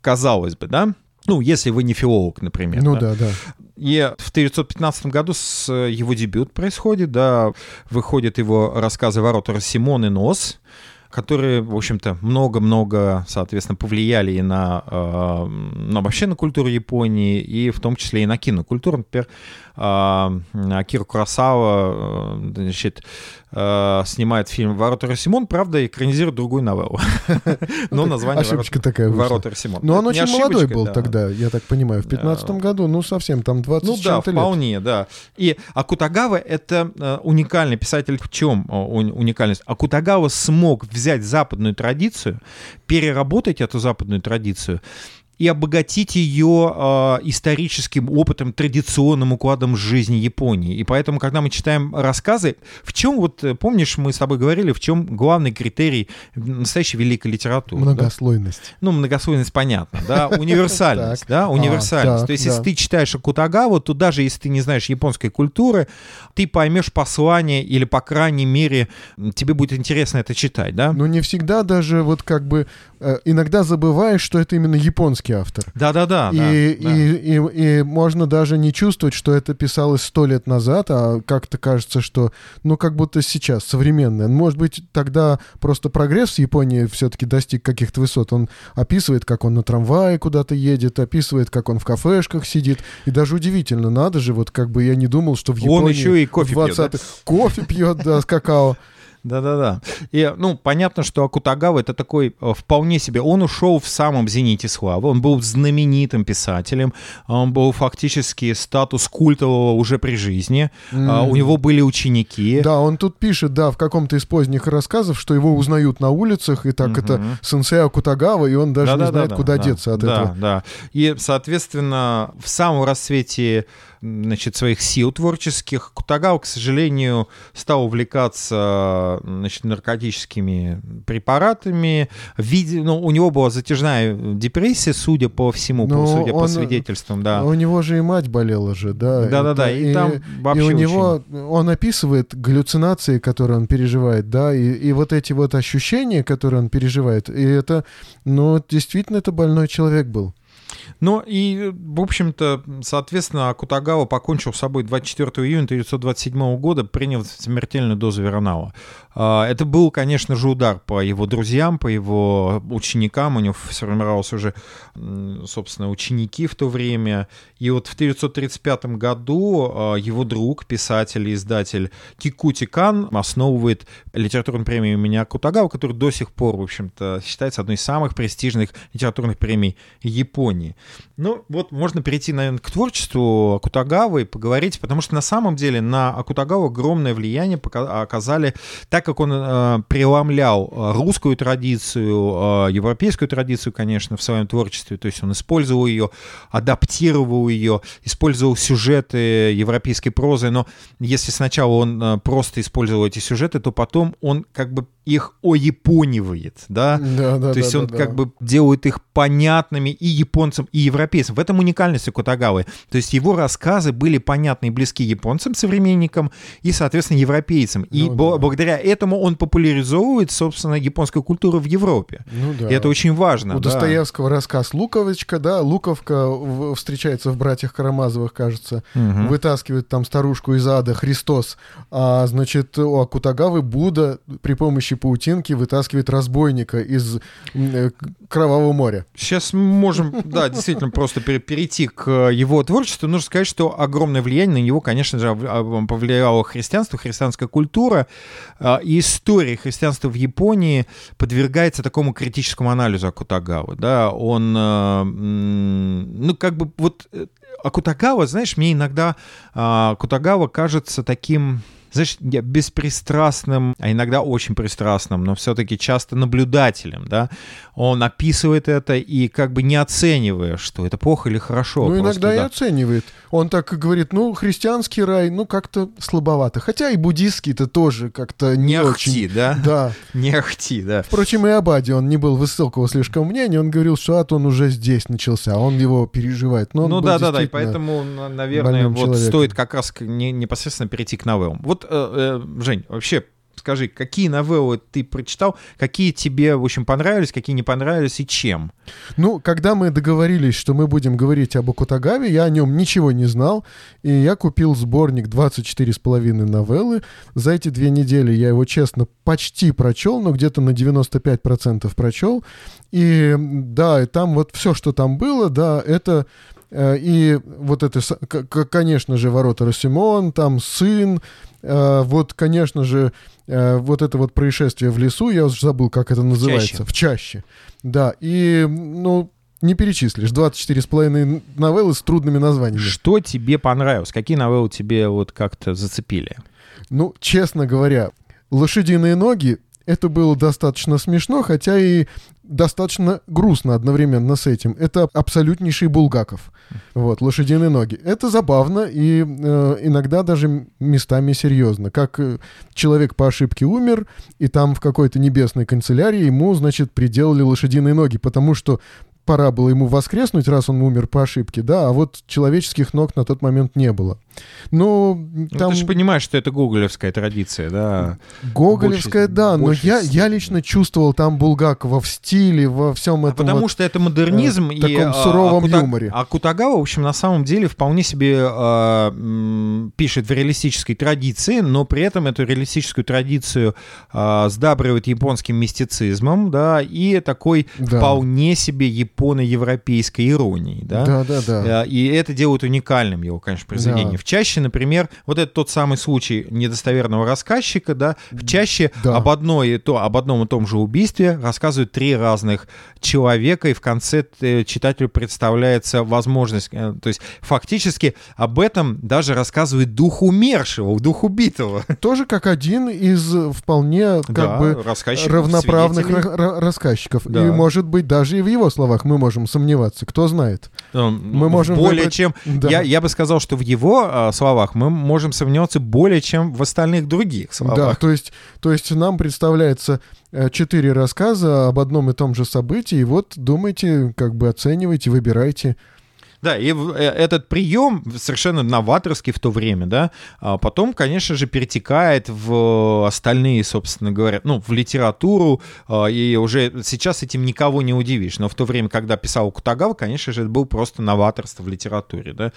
Казалось бы, да? Ну, если вы не филолог, например. Ну да. да, да. И в 1915 году с э, его дебют происходит, да, выходят его рассказы «Ворота Симон и Нос», которые, в общем-то, много-много, соответственно, повлияли и на, э, на вообще на культуру Японии, и в том числе и на кинокультуру. Например, Акира Курасава, э, значит, э, снимает фильм «Ворота Росимон», правда, экранизирует другую новеллу. Но название Ошибочка такая. «Ворота Росимон». Но он Это не очень молодой был да. тогда, я так понимаю, в 15 году, ну совсем, там 20 Ну да, вполне, да. И Акутагава — это э, уникальный писатель. В чем уникальность? Акутагава смог взять западную традицию, переработать эту западную традицию и обогатить ее э, историческим опытом, традиционным укладом жизни Японии. И поэтому, когда мы читаем рассказы, в чем, вот э, помнишь, мы с тобой говорили, в чем главный критерий настоящей великой литературы? да? Многослойность. Ну, многослойность понятно, да, универсальность, да, А, универсальность. То есть, да. если ты читаешь Акутагаву, то даже если ты не знаешь японской культуры, ты поймешь послание или, по крайней мере, тебе будет интересно это читать, да? Но не всегда даже вот как бы э, иногда забываешь, что это именно японский автор. Да-да-да. и, да, да. и, и, и можно даже не чувствовать, что это писалось сто лет назад, а как-то кажется, что, ну, как будто сейчас, современное. Может быть, тогда просто прогресс в Японии все-таки достиг каких-то высот. Он описывает, как он на трамвае куда-то едет, описывает, как он в кафешках сидит. И даже удивительно, надо же, вот как бы я не думал, что в Он Японии... еще и кофе в пьет, да? 20-х Кофе пьет, да, с какао. Да-да-да. И, ну, понятно, что Акутагава это такой э, вполне себе... Он ушел в самом зените славы, он был знаменитым писателем, он был фактически статус культового уже при жизни, А, у него были ученики. Да, он тут пишет, да, в каком-то из поздних рассказов, что его узнают на улицах, и так это сенсей Акутагава, и он даже не знает, Да-да-да-да, куда да, деться от да, этого. Да, И, соответственно, в самом расцвете значит, своих сил творческих Кутагава, к сожалению, стал увлекаться значит, наркотическими препаратами. Види- ну, у него была затяжная депрессия, судя по всему, Но судя по он- свидетельствам, да. У него же и мать болела же, да. Да-да-да, и там вообще И у очень- него, он описывает галлюцинации, которые он переживает, да, и, и вот эти вот ощущения, которые он переживает, и это, ну, действительно, это больной человек был. Ну и, в общем-то, соответственно, Акутагава покончил с собой 24 июня 1927 года, приняв смертельную дозу веронала. А, Это был, конечно же, удар по его друзьям, по его ученикам. У него сформировался уже, собственно, ученики в то время. И вот в 1935 году а, его друг, писатель и издатель Кикути Кан основывает литературную премию имени Акутагава, которая до сих пор, в общем-то, считается одной из самых престижных литературных премий Японии. Ну, вот можно перейти, наверное, к творчеству Акутагавы и поговорить, потому что на самом деле на Акутагаву огромное влияние оказали, так как он э, преломлял э, русскую традицию, э, европейскую традицию, конечно, в своем творчестве, то есть он использовал ее, адаптировал ее, использовал сюжеты европейской прозы, но если сначала он э, просто использовал эти сюжеты, то потом он как бы их ояпонивает, да? Да, да, То есть да, он да, как да. бы делает их понятными и японцам, и европейцам. В этом уникальность Акутагавы. То есть его рассказы были понятны и близки японцам, современникам, и, соответственно, европейцам. И Ну да. благодаря этому он популяризовывает, собственно, японскую культуру в Европе. Ну да. И это очень важно. У да. Достоевского рассказ «Луковочка», да, Луковка встречается в «Братьях Карамазовых», кажется, Мгм. вытаскивает там старушку из ада, Христос, а, значит, у Акутагавы Будда при помощи паутинки вытаскивает разбойника из э, Кровавого моря. Сейчас можем, да, действительно, просто пере- перейти к э, его творчеству. Нужно сказать, что огромное влияние на него, конечно же, ов- ав- повлияло христианство, христианская культура. А, И история христианства в Японии подвергается такому критическому анализу Акутагавы. Да? Он, э, ну, как бы, вот Акутагава, знаешь, мне иногда а, Акутагава кажется таким знаешь, я беспристрастным, а иногда очень пристрастным, но все-таки часто наблюдателем, да, он описывает это и как бы не оценивая, что это плохо или хорошо. ну, иногда и да. оценивает. Он так и говорит, ну, христианский рай, ну, как-то слабовато. Хотя и буддийский-то тоже как-то не, Не очень. ахти, да? Да. Не ахти, да. Впрочем, и Абади, он не был высокого слишком мнения, он говорил, что ад он уже здесь начался, он его переживает. Но ну был да, да, да, и поэтому, на- наверное, вот человеком. стоит как раз непосредственно перейти к новеллам. Вот, э, э, Жень, вообще скажи, какие новеллы ты прочитал, какие тебе, в общем, понравились, какие не понравились и чем? Ну, когда мы договорились, что мы будем говорить об Акутагаве, я о нем ничего не знал, и я купил сборник 24,5 новеллы. За эти две недели я его, честно, почти прочел, но где-то на 95% прочел. И да, и там вот все, что там было, да, это и вот это, конечно же, ворота Росимон, там сын, э, вот, конечно же, э, вот это вот происшествие в лесу, я уже забыл, как это называется, чаще. в чаще. Да, и, ну, не перечислишь. 24,5 новеллы с трудными названиями. Что тебе понравилось? Какие новеллы тебе вот как-то зацепили? Ну, честно говоря, «Лошадиные ноги» — это было достаточно смешно, хотя и достаточно грустно одновременно с этим. Это абсолютнейший Булгаков. Вот, «Лошадиные ноги». Это забавно и э, иногда даже местами серьезно. Как э, человек по ошибке умер, и там в какой-то небесной канцелярии ему, значит, приделали лошадиные ноги, потому что пора было ему воскреснуть, раз он умер по ошибке, да, а вот человеческих ног на тот момент не было. Но Ну, там... ты же понимаешь, что это гоголевская традиция, да? Гоголевская, Больше- да, но больше я, с- я лично чувствовал там Булгакова в стиле, во всем А этом потому вот. что это модернизм э, и таком а, суровом Акута- юморе. А Кутагава, в общем, на самом деле вполне себе а, м, пишет в реалистической традиции, но при этом эту реалистическую традицию а, сдабривает японским мистицизмом, да, и такой Да. вполне себе японо-европейской иронией, да. Да, да, да. Э, И это делает уникальным его, конечно, произведение. Да. В чаще, например, вот это тот самый случай недостоверного рассказчика, да, в чаще Да. об, одной, и то, об одном и том же убийстве рассказывают три разных человека, и в конце э, читателю представляется возможность, э, то есть фактически об этом даже рассказывает дух умершего, дух убитого. Тоже как один из вполне как Да, бы равноправных ра- рассказчиков. Да. И, может быть, даже и в его словах мы можем сомневаться. Кто знает. Мы можем более выбрать- чем... Да. Я, я бы сказал, что в его а, словах мы можем сомневаться более чем в остальных других Да, словах. то есть, то есть нам представляется э, четыре рассказа об одном и том же событии, и вот думайте, как бы оценивайте, выбирайте. Да, и э, этот прием совершенно новаторский в то время, да, а потом, конечно же, перетекает в остальные, собственно говоря, ну, в литературу, а, и уже сейчас этим никого не удивишь, но в то время, когда писал Кутагава, конечно же, это был просто новаторство в литературе, да.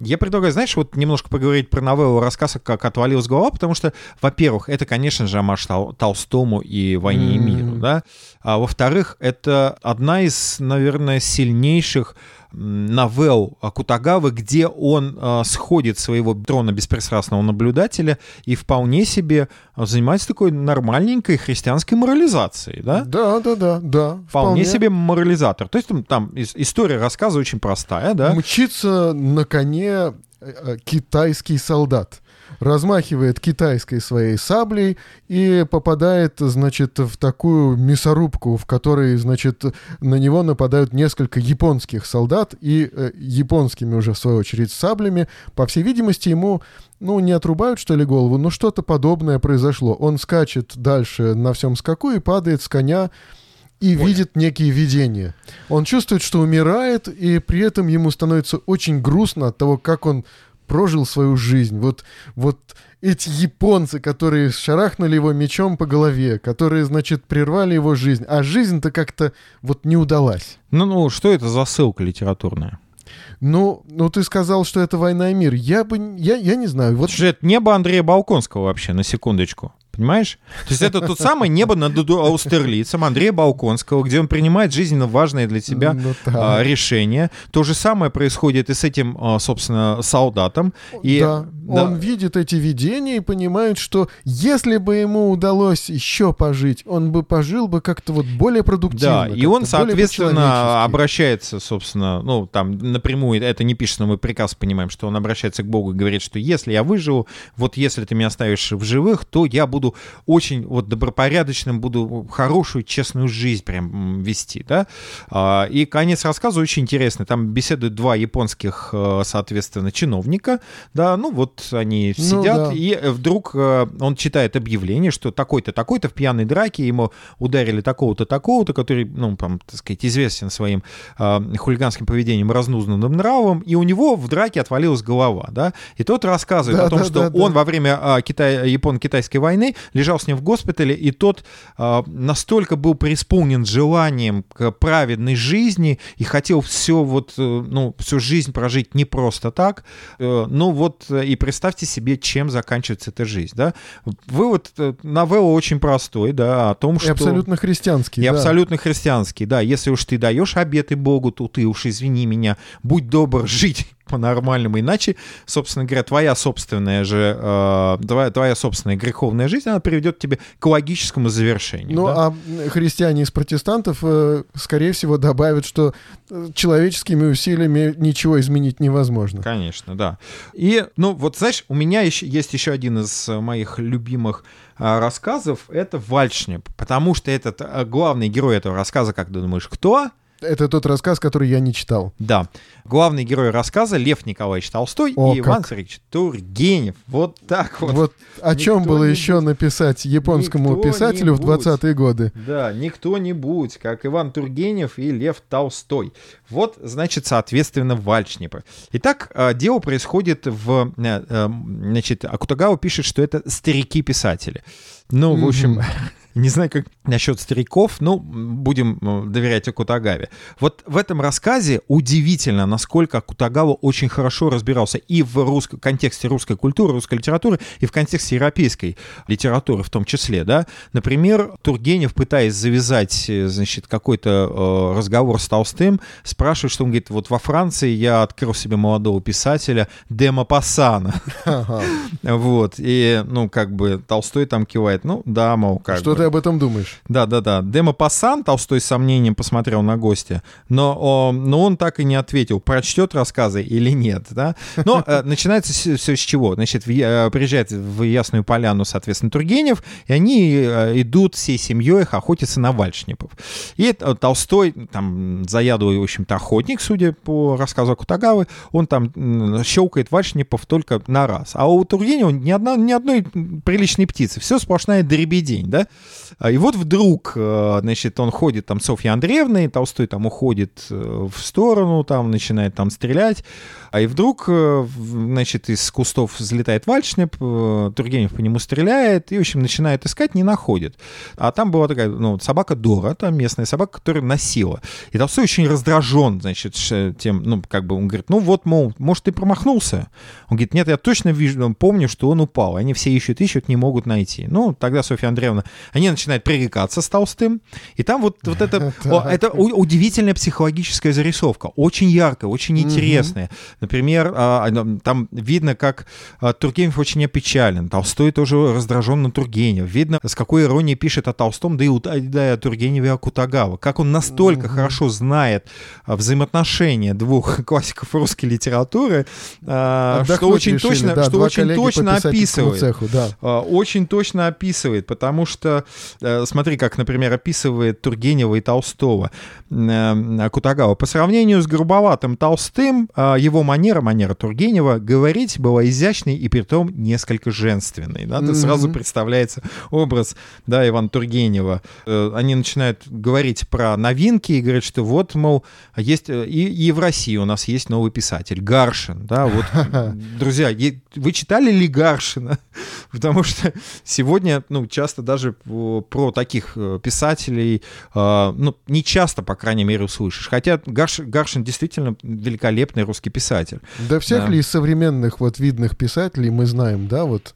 Я предлагаю, знаешь, вот немножко поговорить про новеллу рассказ «Как отвалилась голова», потому что, во-первых, это, конечно же, Амаш Тол- Толстому и «Войне и миру», да, а во-вторых, это одна из, наверное, сильнейших новелл Кутагавы, где он э, сходит своего трона беспристрастного наблюдателя и вполне себе занимается такой нормальненькой христианской морализацией, да? Да, да, да, да. Вполне себе морализатор. То есть там, там ис- история рассказа очень простая, да? Мчится на коне э, э, китайский солдат. Размахивает китайской своей саблей и попадает, значит, в такую мясорубку, в которой, значит, на него нападают несколько японских солдат и э, японскими уже, в свою очередь, саблями. По всей видимости, ему ну, не отрубают, что ли, голову, но что-то подобное произошло. Он скачет дальше на всем скаку и падает с коня и Ой. видит некие видения. Он чувствует, что умирает, и при этом ему становится очень грустно от того, как он прожил свою жизнь. Вот, вот эти японцы, которые шарахнули его мечом по голове, которые, значит, прервали его жизнь, а жизнь-то как-то вот не удалась. Ну, ну, что это за ссылка литературная? Ну, ну ты сказал, что это война и мир. Я бы, я, я не знаю. Вот... Это небо Андрея Балконского вообще, на секундочку. Понимаешь? То есть это тот самое небо над Аустерлицем Андрея Балконского, где он принимает жизненно важные для себя ну, а, решения. То же самое происходит и с этим, а, собственно, солдатом. И, да. да, он видит эти видения и понимает, что если бы ему удалось еще пожить, он бы пожил бы как-то вот более продуктивно. Да, и он, соответственно, обращается, собственно, ну, там напрямую, это не пишется, но мы прекрасно понимаем, что он обращается к Богу и говорит, что если я выживу, вот если ты меня оставишь в живых, то я буду буду очень вот добропорядочным, буду хорошую, честную жизнь прям вести, да. А, и конец рассказа очень интересный. Там беседуют два японских, э, соответственно, чиновника, да, ну вот они ну сидят, ну, да. и вдруг э, он читает объявление, что такой-то, такой-то в пьяной драке ему ударили такого-то, такого-то, который, ну, там, так сказать, известен своим э, хулиганским поведением, разнузданным нравом, и у него в драке отвалилась голова, да, и тот рассказывает да, о том, да, что да, он да. во время э, Китай, японо-китайской войны лежал с ним в госпитале, и тот э, настолько был преисполнен желанием к праведной жизни и хотел все вот, э, ну, всю жизнь прожить не просто так. Э, ну вот, э, и представьте себе, чем заканчивается эта жизнь, да. Вывод э, новелла очень простой, да, о том, что... И абсолютно христианский, И да. абсолютно христианский, да. Если уж ты даешь обеты Богу, то ты уж, извини меня, будь добр жить по-нормальному. Иначе, собственно говоря, твоя собственная же, э, твоя, твоя собственная греховная жизнь, она приведет тебя к логическому завершению. Ну, да? а христиане из протестантов, э, скорее всего, добавят, что э, человеческими усилиями ничего изменить невозможно. Конечно, да. И, ну, вот, знаешь, у меня еще, есть еще один из моих любимых э, рассказов, это Вальшнеп, потому что этот э, главный герой этого рассказа, как ты думаешь, кто? Это тот рассказ, который я не читал. Да. Главный герой рассказа Лев Николаевич Толстой О, и Иван Царевич Тургенев. Вот так вот. Вот о чем было еще написать японскому писателю в 20-е годы. Да, никто-нибудь, как Иван Тургенев и Лев Толстой. Вот, значит, соответственно, Вальшнепы. Итак, а, дело происходит в... Э, э, значит, Акутагава пишет, что это старики-писатели. Ну, в общем, не знаю, как насчет стариков, но будем э, доверять Акутагаве. Вот в этом рассказе удивительно, насколько Акутагава очень хорошо разбирался и в русском контексте русской культуры, русской литературы, и в контексте европейской литературы в том числе, да. Например, Тургенев, пытаясь завязать, э, значит, какой-то э, разговор с Толстым, спрашивает, что он говорит, вот во Франции я открыл себе молодого писателя Дема Пассана. Вот, и, ну, как бы Толстой там кивает, ну, да, мол, как Что ты об этом думаешь? Да, да, да. Демо Пассан Толстой с сомнением посмотрел на гостя, но, о, но он так и не ответил, прочтет рассказы или нет, да. Но э, начинается все с чего? Значит, э, приезжает в Ясную Поляну, соответственно, Тургенев, и они э, идут всей семьей охотиться на вальшнепов. И Толстой, там, заядлый, в общем-то, охотник, судя по рассказу Кутагавы, он там щелкает вальшнепов только на раз. А у Тургенева ни, одна, ни одной приличной птицы, все сплошная дребедень, да. А, и вот вдруг, э, значит, он ходит там Софья Андреевна, и Толстой там уходит э, в сторону, там начинает там стрелять, а и вдруг, э, значит, из кустов взлетает вальшнеп, Тургенев по нему стреляет, и, в общем, начинает искать, не находит. А там была такая, ну, собака Дора, там местная собака, которая носила. И Толстой очень раздражен, значит, тем, ну, как бы он говорит, ну вот, мол, может, ты промахнулся? Он говорит, нет, я точно вижу, помню, что он упал. Они все ищут, ищут, не могут найти. Ну, тогда Софья Андреевна, они начинают пререкаться с Толстым, и там вот, вот это, это удивительная психологическая зарисовка, очень яркая, очень интересная. Например, а, там видно, как а, Тургенев очень опечален, Толстой тоже раздражен на Тургенев. Видно, с какой иронией пишет о Толстом, да и, у- да и о Тургеневе, о Кутагава. Как он настолько хорошо знает а, взаимоотношения двух классиков русской литературы, а, что Отдохнуть очень решили, точно, да, что очень точно описывает. цеху, да. Очень точно описывает, потому что, э, смотри, как, например, описывает Тургенева и Толстого э, Кутагава. По сравнению с грубоватым Толстым, его манера, манера Тургенева, говорить была изящной и притом несколько женственной. Да? Ты Мгм. сразу представляется образ да, Ивана Тургенева. Э, Они начинают говорить про новинки и говорят, что вот, мол, есть э, и, и в России у нас есть новый писатель Гаршин. Да? Вот, друзья, вы читали ли Гаршина? Потому что сегодня, ну, часто даже про таких э, писателей, ну, не часто, по крайней мере, услышишь. Хотя Гарш- Гаршин действительно великолепный русский писатель. Да всех Да. ли из современных вот видных писателей мы знаем, да, вот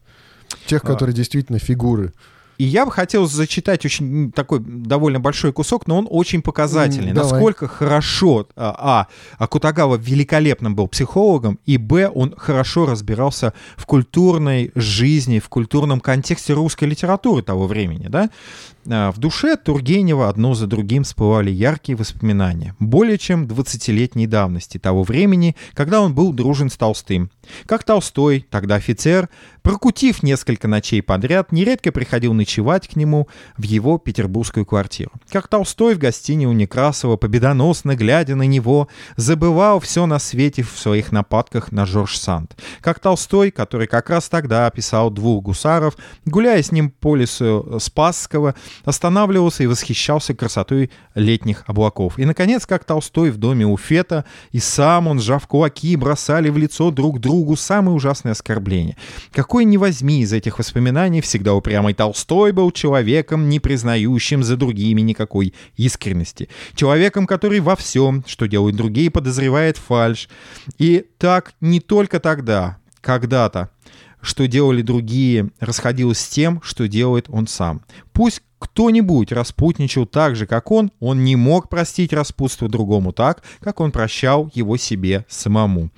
тех, А. которые действительно фигуры. И я бы хотел зачитать очень такой довольно большой кусок, но он очень показательный. Давай. Насколько хорошо, а, а, Кутагава великолепным был психологом, и, б, он хорошо разбирался в культурной жизни, в культурном контексте русской литературы того времени, да? А, В душе Тургенева одно за другим всплывали яркие воспоминания, более чем 20-летней давности того времени, когда он был дружен с Толстым. Как Толстой, тогда офицер, прокутив несколько ночей подряд, нередко приходил ночевать к нему в его петербургскую квартиру. Как Толстой в гостине у Некрасова, победоносно глядя на него, забывал все на свете в своих нападках на Жорж Санд. Как Толстой, который как раз тогда описал двух гусаров, гуляя с ним по лесу Спасского, останавливался и восхищался красотой летних облаков. И, наконец, как Толстой в доме у Фета, и сам он, сжав кулаки, бросали в лицо друг другу самые ужасные оскорбления. Какой ни возьми из этих воспоминаний, всегда упрямый Толстой был человеком, не признающим за другими никакой искренности. Человеком, который во всем, что делают другие, подозревает фальшь. И так не только тогда, когда-то, что делали другие, расходилось с тем, что делает он сам. Пусть кто-нибудь распутничал так же, как он, он не мог простить распутство другому так, как он прощал его себе самому.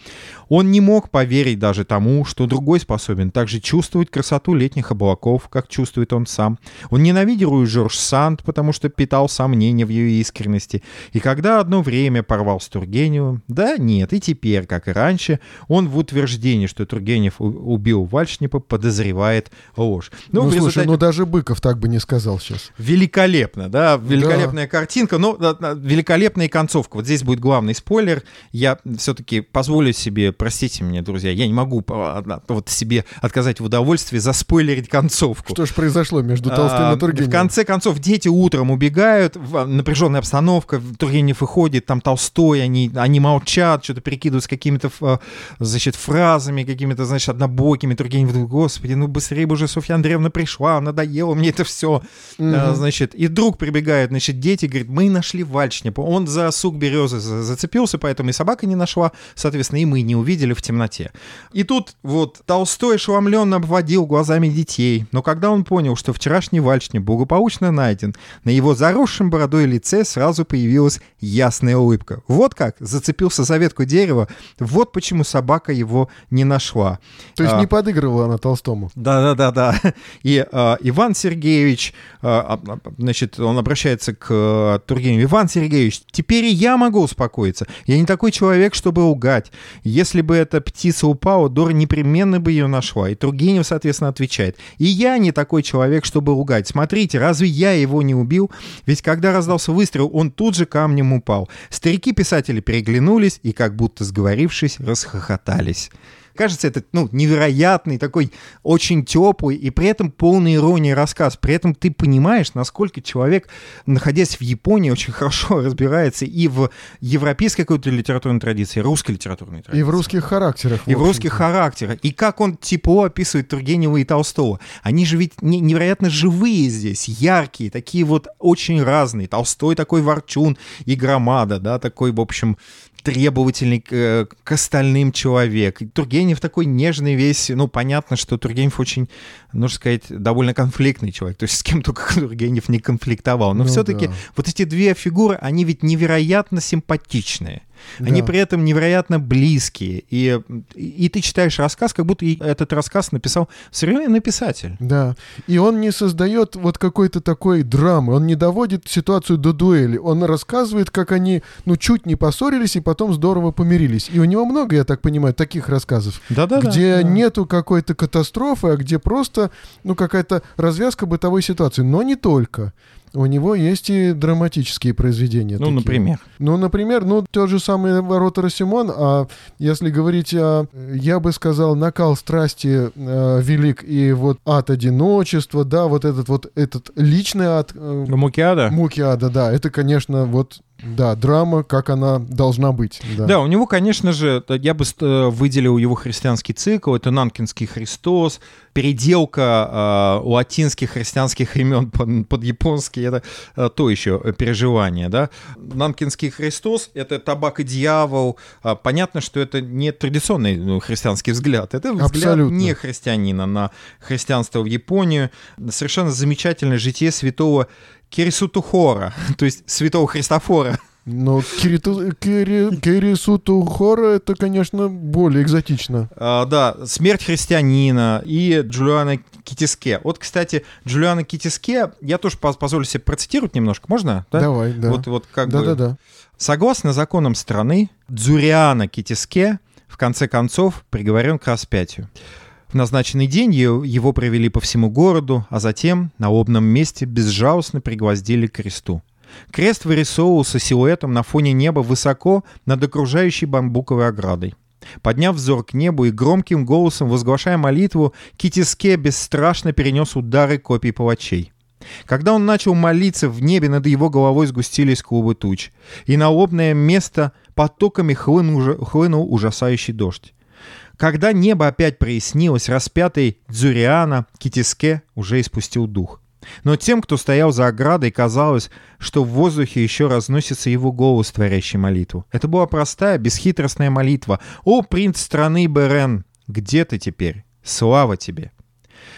Он не мог поверить даже тому, что другой способен также чувствовать красоту летних облаков, как чувствует он сам. Он ненавидел Жорж Санд, потому что питал сомнения в ее искренности. И когда одно время порвал с Тургеневым, да нет, и теперь, как и раньше, он в утверждении, что Тургенев убил Вальшнипа, подозревает ложь. Ну, в слушай, результате- ну даже Быков так бы не сказал сейчас. Великолепно, да, великолепная картинка, но да, да, великолепная концовка. Вот здесь будет главный спойлер. Я все-таки позволю себе, простите меня, друзья, я не могу а, а, вот себе отказать в удовольствии заспойлерить концовку. Что ж произошло между Толстым А, и Тургеневым? В конце концов, дети утром убегают, напряженная обстановка, Тургенев выходит, там Толстой, они, они молчат, что-то перекидывают с какими-то, значит, фразами, какими-то, значит, однобокими. Тургенев думает, господи, ну быстрее бы уже Софья Андреевна пришла, надоело мне это все. Значит, и вдруг прибегают, значит, дети, говорят, мы нашли Вальшнипа. Он за сук березы за- зацепился, поэтому и собака не нашла, соответственно, и мы не увидели в темноте. И тут вот Толстой ошеломленно обводил глазами детей, но когда он понял, что вчерашний Вальшнип благополучно найден, на его заросшем бородой лице сразу появилась ясная улыбка. Вот как зацепился за ветку дерева, вот почему собака его не нашла. То есть А, не подыгрывала она Толстому. да-да-да-да. И э, Иван Сергеевич, э, а, а, значит, он обращается к э, Тургеневу. Иван Сергеевич, теперь я могу успокоиться. Я не такой человек, чтобы лгать. Если бы эта птица упала, Дора непременно бы ее нашла. И Тургенев, соответственно, отвечает. И я не такой человек, чтобы лгать. Смотрите, разве я его не убил? Ведь когда раздался выстрел, он тут же камнем упал. Старики-писатели переглянулись и, как будто сговорившись, расхохотались. Кажется, это ну, невероятный, такой очень теплый и при этом полный иронии рассказ. При этом ты понимаешь, насколько человек, находясь в Японии, очень хорошо разбирается и в европейской какой-то литературной традиции, и русской литературной традиции. И в русских характерах. И в русских характерах. И как он тепло описывает Тургенева и Толстого. Они же ведь не- невероятно живые здесь, яркие, такие вот очень разные. Толстой такой ворчун и громада, да, такой, в общем, требовательный к, к остальным человек. Тургенев такой нежный весь, ну, понятно, что Тургенев очень, нужно сказать, довольно конфликтный человек, то есть с кем только Тургенев не конфликтовал. Но Ну все-таки да. вот эти две фигуры, они ведь невероятно симпатичные. Они Да. при этом невероятно близкие. И, и ты читаешь рассказ, как будто этот рассказ написал современный писатель. Да. И он не создает вот какой-то такой драмы, он не доводит ситуацию до дуэли. Он рассказывает, как они, ну, чуть не поссорились и потом здорово помирились. И у него много, я так понимаю, таких рассказов. Да-да-да. где да. нету какой-то катастрофы, а где просто, ну, какая-то развязка бытовой ситуации. Но не только. У него есть и драматические произведения. Ну, такие. например. Ну, например, ну, тот же самый «Ворота Росимон», а если говорить о, я бы сказал, накал страсти э, велик, и вот ад одиночества, да, вот этот вот, этот личный ад, э, Мукиада? муки ада, да, это, конечно, вот, да, драма, как она должна быть. Да, Да, у него, конечно же, я бы э, выделил его христианский цикл. Это Нанкинский Христос, переделка э, латинских христианских имен под, под японский. Это э, то еще переживание, да. Нанкинский Христос — это табак и дьявол. А, понятно, что это не традиционный ну, христианский взгляд. Это взгляд Абсолютно. не христианина на христианство в Японию. Совершенно замечательное житие святого Кирисутухора, то есть святого Христофора. Но Кириту, Кири, Кирисуту Хора это, конечно, более экзотично. А, да, «Смерть христианина» и Джулиана Китиске. Вот, кстати, Джулиана Китиске, я тоже поз- позволю себе процитировать немножко, можно? Да? Давай, да. Вот, вот как бы... Да-да-да. Согласно законам страны, Дзуриана Китиске в конце концов приговорен к распятию. В назначенный день его провели по всему городу, а затем на лобном месте безжалостно пригвоздили к кресту. Крест вырисовывался силуэтом на фоне неба высоко над окружающей бамбуковой оградой. Подняв взор к небу и громким голосом возглашая молитву, Китиске бесстрашно перенес удары копий палачей. Когда он начал молиться, в небе над его головой сгустились клубы туч, и на лобное место потоками хлынул, хлынул ужасающий дождь. Когда небо опять прояснилось, распятый Дзуриана Китиске уже испустил дух. Но тем, кто стоял за оградой, казалось, что в воздухе еще разносится его голос, творящий молитву. Это была простая, бесхитростная молитва. «О, принц страны Берен, где ты теперь? Слава тебе!»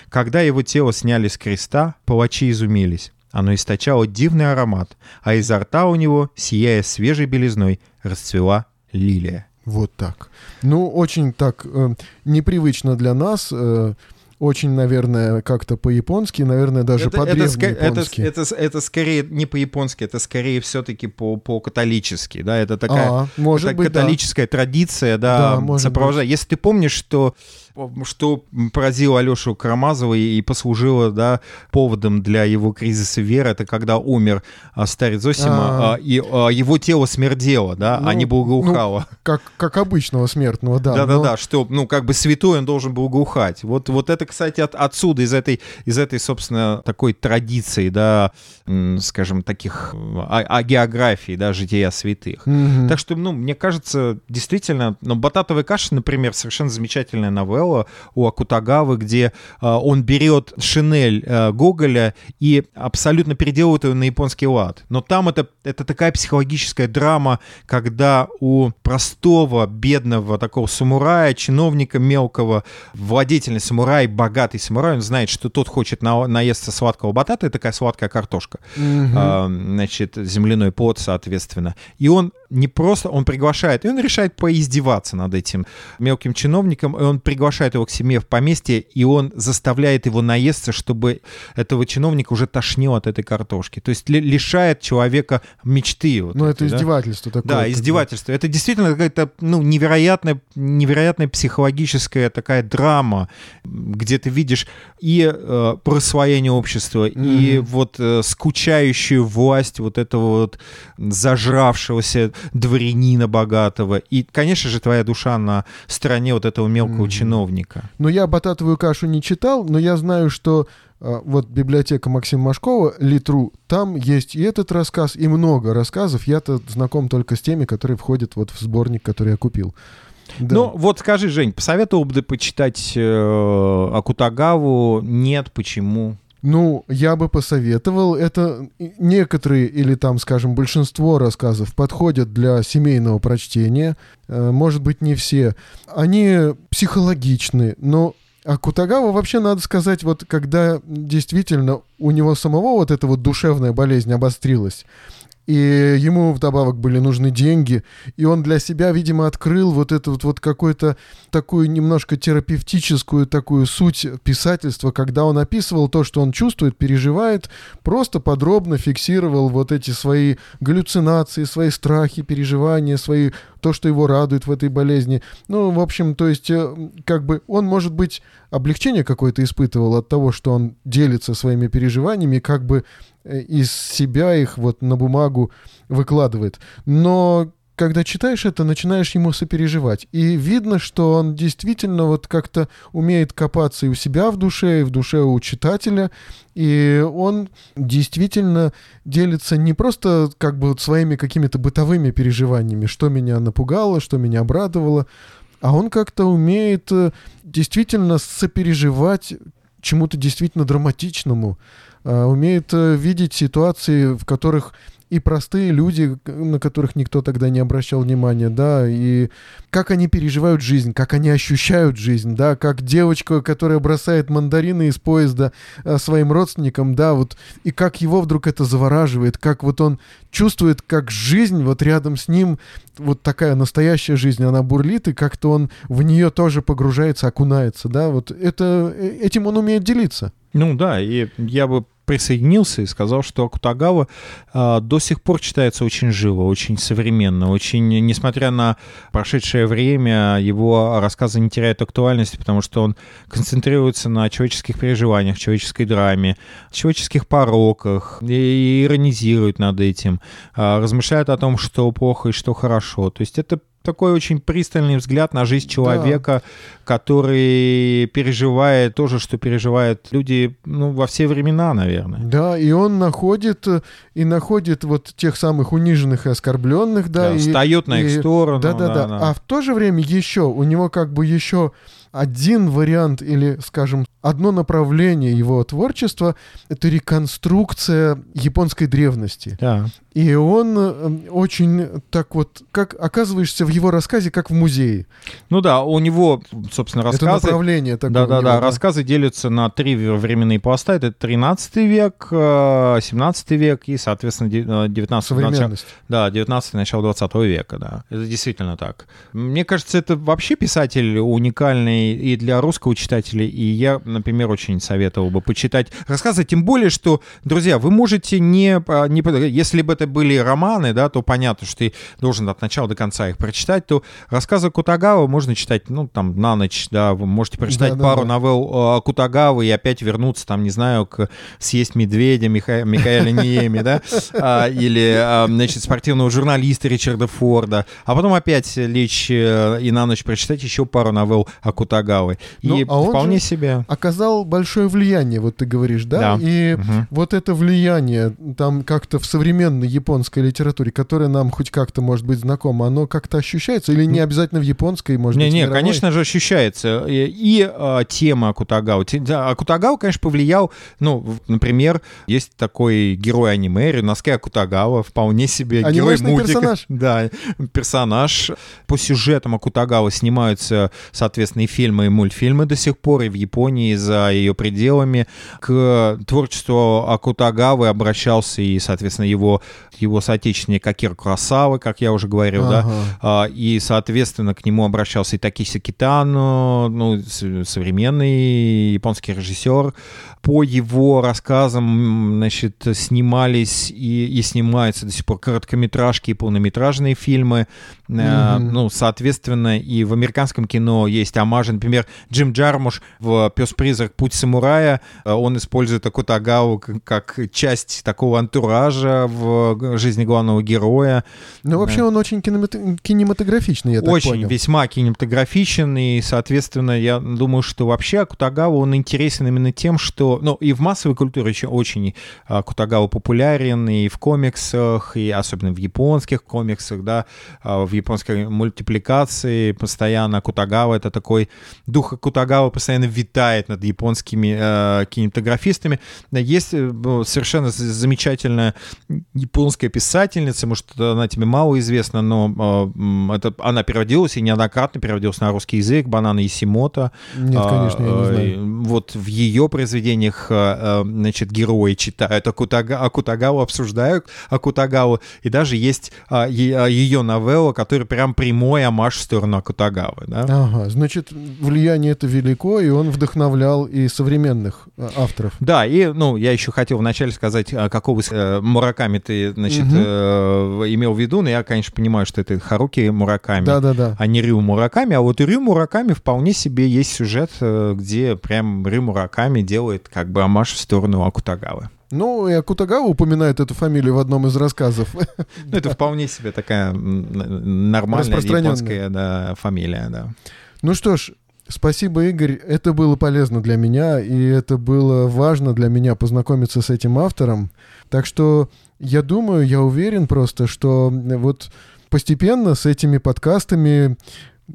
Когда его тело сняли с креста, палачи изумились. Оно источало дивный аромат, а изо рта у него, сияя свежей белизной, расцвела лилия. Вот так. Ну, очень так э, непривычно для нас. э, очень, наверное, как-то по-японски, наверное, даже это, ска- это, по-древнеяпонски. это, это скорее не по-японски, это скорее все-таки по- по-католически, да, это такая А, может это быть, да. католическая традиция, да, Да, сопровождает. Если ты помнишь, что что поразило Алешу Карамазова и, послужило, да, поводом для его кризиса веры, это когда умер а, старец Зосима, А. а, и а, его тело смердело, да, а Ну, не благоухало. Как, как обычного смертного, да. Да-да-да, но- что, ну, как бы святой он должен был глухать. Вот, вот это, кстати, от, отсюда, из этой, из этой, собственно, такой традиции, да, скажем, таких, о, о географии, да, жития святых. Мгм. Так что, ну, мне кажется, действительно, ну, «Бататовая каша», например, совершенно замечательная новелла у Акутагавы, где а, он берет шинель а, Гоголя и абсолютно переделывает ее на японский лад. Но там это, это такая психологическая драма, когда у простого, бедного такого самурая, чиновника мелкого, владетельный самурай, богатый самурай, он знает, что тот хочет на, наесться сладкого батата, это такая сладкая картошка Мгм. а, значит, земляной плод, соответственно. И он не просто, он приглашает, и он решает поиздеваться над этим мелким чиновником, и он приглашает его к себе в поместье, и он заставляет его наесться, чтобы этого чиновника уже тошнило от этой картошки. То есть ли- лишает человека мечты. вот Ну, это да. издевательство такое. Да, издевательство. Это действительно какая-то ну, невероятная, невероятная психологическая такая драма, где ты видишь и э, просвоение общества, и Мгм. вот э, скучающую власть вот этого вот зажравшегося дворянина богатого. И, конечно же, твоя душа на стороне вот этого мелкого Мгм. чиновника. Но я «Бататовую кашу» не читал, но я знаю, что а, вот библиотека Максима Машкова, Литру, там есть и этот рассказ, и много рассказов. Я-то знаком только с теми, которые входят вот в сборник, который я купил. Да. Ну, вот скажи, Жень, посоветовал бы ты почитать э, Акутагаву? Нет, почему? Ну, я бы посоветовал. Это некоторые или там, скажем, большинство рассказов подходят для семейного прочтения. Э, может быть, не все. Они психологичны, но а Кутагава вообще, надо сказать, вот когда действительно у него самого вот эта вот душевная болезнь обострилась, и ему вдобавок были нужны деньги, и он для себя, видимо, открыл вот эту вот, вот какую-то такую немножко терапевтическую такую суть писательства, когда он описывал то, что он чувствует, переживает, просто подробно фиксировал вот эти свои галлюцинации, свои страхи, переживания, свои то, что его радует в этой болезни. Ну, в общем, то есть, э, как бы он, может быть, облегчение какое-то испытывал от того, что он делится своими переживаниями, как бы из себя их вот на бумагу выкладывает. Но когда читаешь это, начинаешь ему сопереживать. И видно, что он действительно вот как-то умеет копаться и у себя в душе, и в душе у читателя. И он действительно делится не просто как бы своими какими-то бытовыми переживаниями, что меня напугало, что меня обрадовало, а он как-то умеет э, действительно сопереживать чему-то действительно драматичному, умеет э, видеть ситуации, в которых и простые люди, на которых никто тогда не обращал внимания, да, и как они переживают жизнь, как они ощущают жизнь, да, как девочка, которая бросает мандарины из поезда э, своим родственникам, да, вот, и как его вдруг это завораживает, как вот он чувствует, как жизнь вот рядом с ним, вот такая настоящая жизнь, она бурлит, и как-то он в нее тоже погружается, окунается, да, вот это, э, этим он умеет делиться. Ну да, и я бы присоединился и сказал, что Акутагава э, до сих пор читается очень живо, очень современно, очень, несмотря на прошедшее время, его рассказы не теряют актуальности, потому что он концентрируется на человеческих переживаниях, человеческой драме, человеческих пороках, и иронизирует над этим, э, размышляет о том, что плохо и что хорошо. То есть это такой очень пристальный взгляд на жизнь человека, да. который переживает то же, что переживают люди ну, во все времена, наверное. Да, и он находит и находит вот тех самых униженных и оскорбленных, да, да и встает на их и, сторону. Да, да, да, да. А в то же время еще у него как бы еще один вариант или, скажем, одно направление его творчества — это реконструкция японской древности. Да. И он э, очень так вот, как оказываешься в его рассказе, как в музее. Ну да, у него, собственно, рассказы... Это направление такое. Да-да-да, да. рассказы делятся на три временные пласта. Это 13 век, 17 э, век и, соответственно, 19 Современность. Да, 19 начало 20 века, да. Это действительно так. Мне кажется, это вообще писатель уникальный и для русского читателя, и я, например, очень советовал бы почитать рассказы, тем более, что, друзья, вы можете не... А, не если бы это были романы, да, то понятно, что ты должен от начала до конца их прочитать, то рассказы Кутагава можно читать, ну, там, на ночь, да, вы можете прочитать да, пару да, да. новелл Кутагавы и опять вернуться, там, не знаю, к «Съесть медведя» Миха... Михаэля Ниеми, да, а, или, значит, спортивного журналиста Ричарда Форда, а потом опять лечь э, и на ночь прочитать еще пару новелл Акутагавы. И ну, а вполне себе... оказал большое влияние, вот ты говоришь, да? да. И угу. вот это влияние там как-то в современной японской литературе, которая нам хоть как-то может быть знакома, оно как-то ощущается? Или не обязательно в японской, может не, быть, Не, мировой? конечно же, ощущается. И, и а, тема Акутагава. Акутагава, конечно, повлиял, ну, например, есть такой герой аниме, Рюнаске Акутагава, вполне себе герой мультика. персонаж. Да, персонаж. По сюжетам Акутагава снимаются, соответственно, и фильмы, и мультфильмы до сих пор, и в Японии, и за ее пределами. К творчеству Акутагавы обращался и, соответственно, его, его соотечественник Акир Курасава, как я уже говорил, ага. да, и, соответственно, к нему обращался и Такиси Китано, ну, современный японский режиссер. По его рассказам, значит, снимались и, и снимаются до сих пор короткометражки и полнометражные фильмы. Mm-hmm. Ну, соответственно, и в американском кино есть амажи. Например, Джим Джармуш в «Пес-призрак. Путь самурая», э, он использует Акутагаву как часть такого антуража в жизни главного героя. Ну, вообще он очень кинематографичный, я так Очень, понял. весьма кинематографичен, и, соответственно, я думаю, что вообще Акутагава, он интересен именно тем, что... Ну, и в массовой культуре еще очень Акутагава популярен, и в комиксах, и особенно в японских комиксах, да, а, в японской мультипликации постоянно Кутагава — это такой... Дух Кутагава постоянно витает над японскими э, кинематографистами. Есть э, совершенно замечательная японская писательница, может, она тебе мало известна, но э, это, она переводилась и неоднократно переводилась на русский язык, Банана Исимото. Нет, конечно, я не знаю. Вот в ее произведениях, э, значит, герои читают Акутага, Акутагаву, обсуждают Акутагаву, и даже есть а, ее новелла, которая прям прямой амаш в сторону Акутагавы. Да? Ага, значит, влияние это велико, и он вдохновлял и современных а, авторов. Да, и, ну, я еще хотел вначале сказать, а, какого э, Мураками ты, значит, угу. э, имел в виду, но я, конечно, понимаю, что это Харуки Мураками, да, да, да. а не Рю Мураками, а вот Рю Мураками вполне себе есть сюжет, э, где прям Рю Мураками делает как бы амаш в сторону Акутагавы. Ну, и Акутагава упоминает эту фамилию в одном из рассказов. Ну, это вполне себе такая нормальная японская да, фамилия, да. Ну что ж, Спасибо, Игорь. Это было полезно для меня, и это было важно для меня познакомиться с этим автором. Так что я думаю, я уверен просто, что вот постепенно с этими подкастами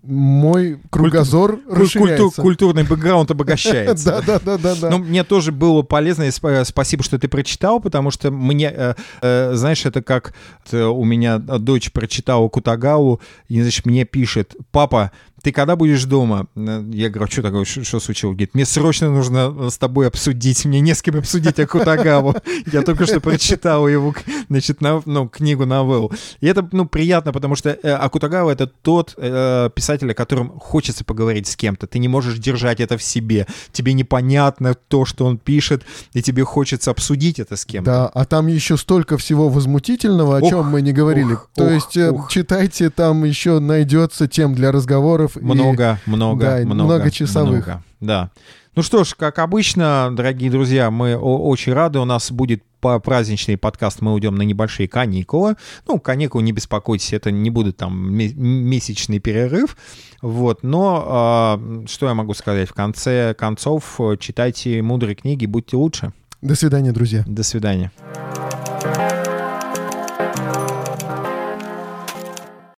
мой кругозор Культу... расширяется. Культу... Культурный бэкграунд обогащается. Да, да, да, да. Но мне тоже было полезно, и спасибо, что ты прочитал, потому что мне, э, э, знаешь, это как у меня дочь прочитала Кутагау, и, значит, мне пишет, папа, ты когда будешь дома? Я говорю, что такое, что случилось? Говорит, мне срочно нужно с тобой обсудить, мне не с кем обсудить Акутагаву. Я только что прочитал его, значит, ну, книгу новелл. И это, ну, приятно, потому что э, Акутагава — это тот э, писатель, о котором хочется поговорить с кем-то. Ты не можешь держать это в себе. Тебе непонятно то, что он пишет, и тебе хочется обсудить это с кем-то. Да, а там еще столько всего возмутительного, о ох, чем мы не говорили. Ох, то ох, есть э, ох. читайте, там еще найдется тем для разговоров часов. Много, и, много, да, много. Часовых. Много, да. Ну что ж, как обычно, дорогие друзья, мы очень рады. У нас будет по праздничный подкаст, мы уйдем на небольшие каникулы. Ну, каникулы, не беспокойтесь, это не будет там месячный перерыв. Вот, но э, что я могу сказать? В конце концов, читайте мудрые книги, будьте лучше. До свидания, друзья. До свидания.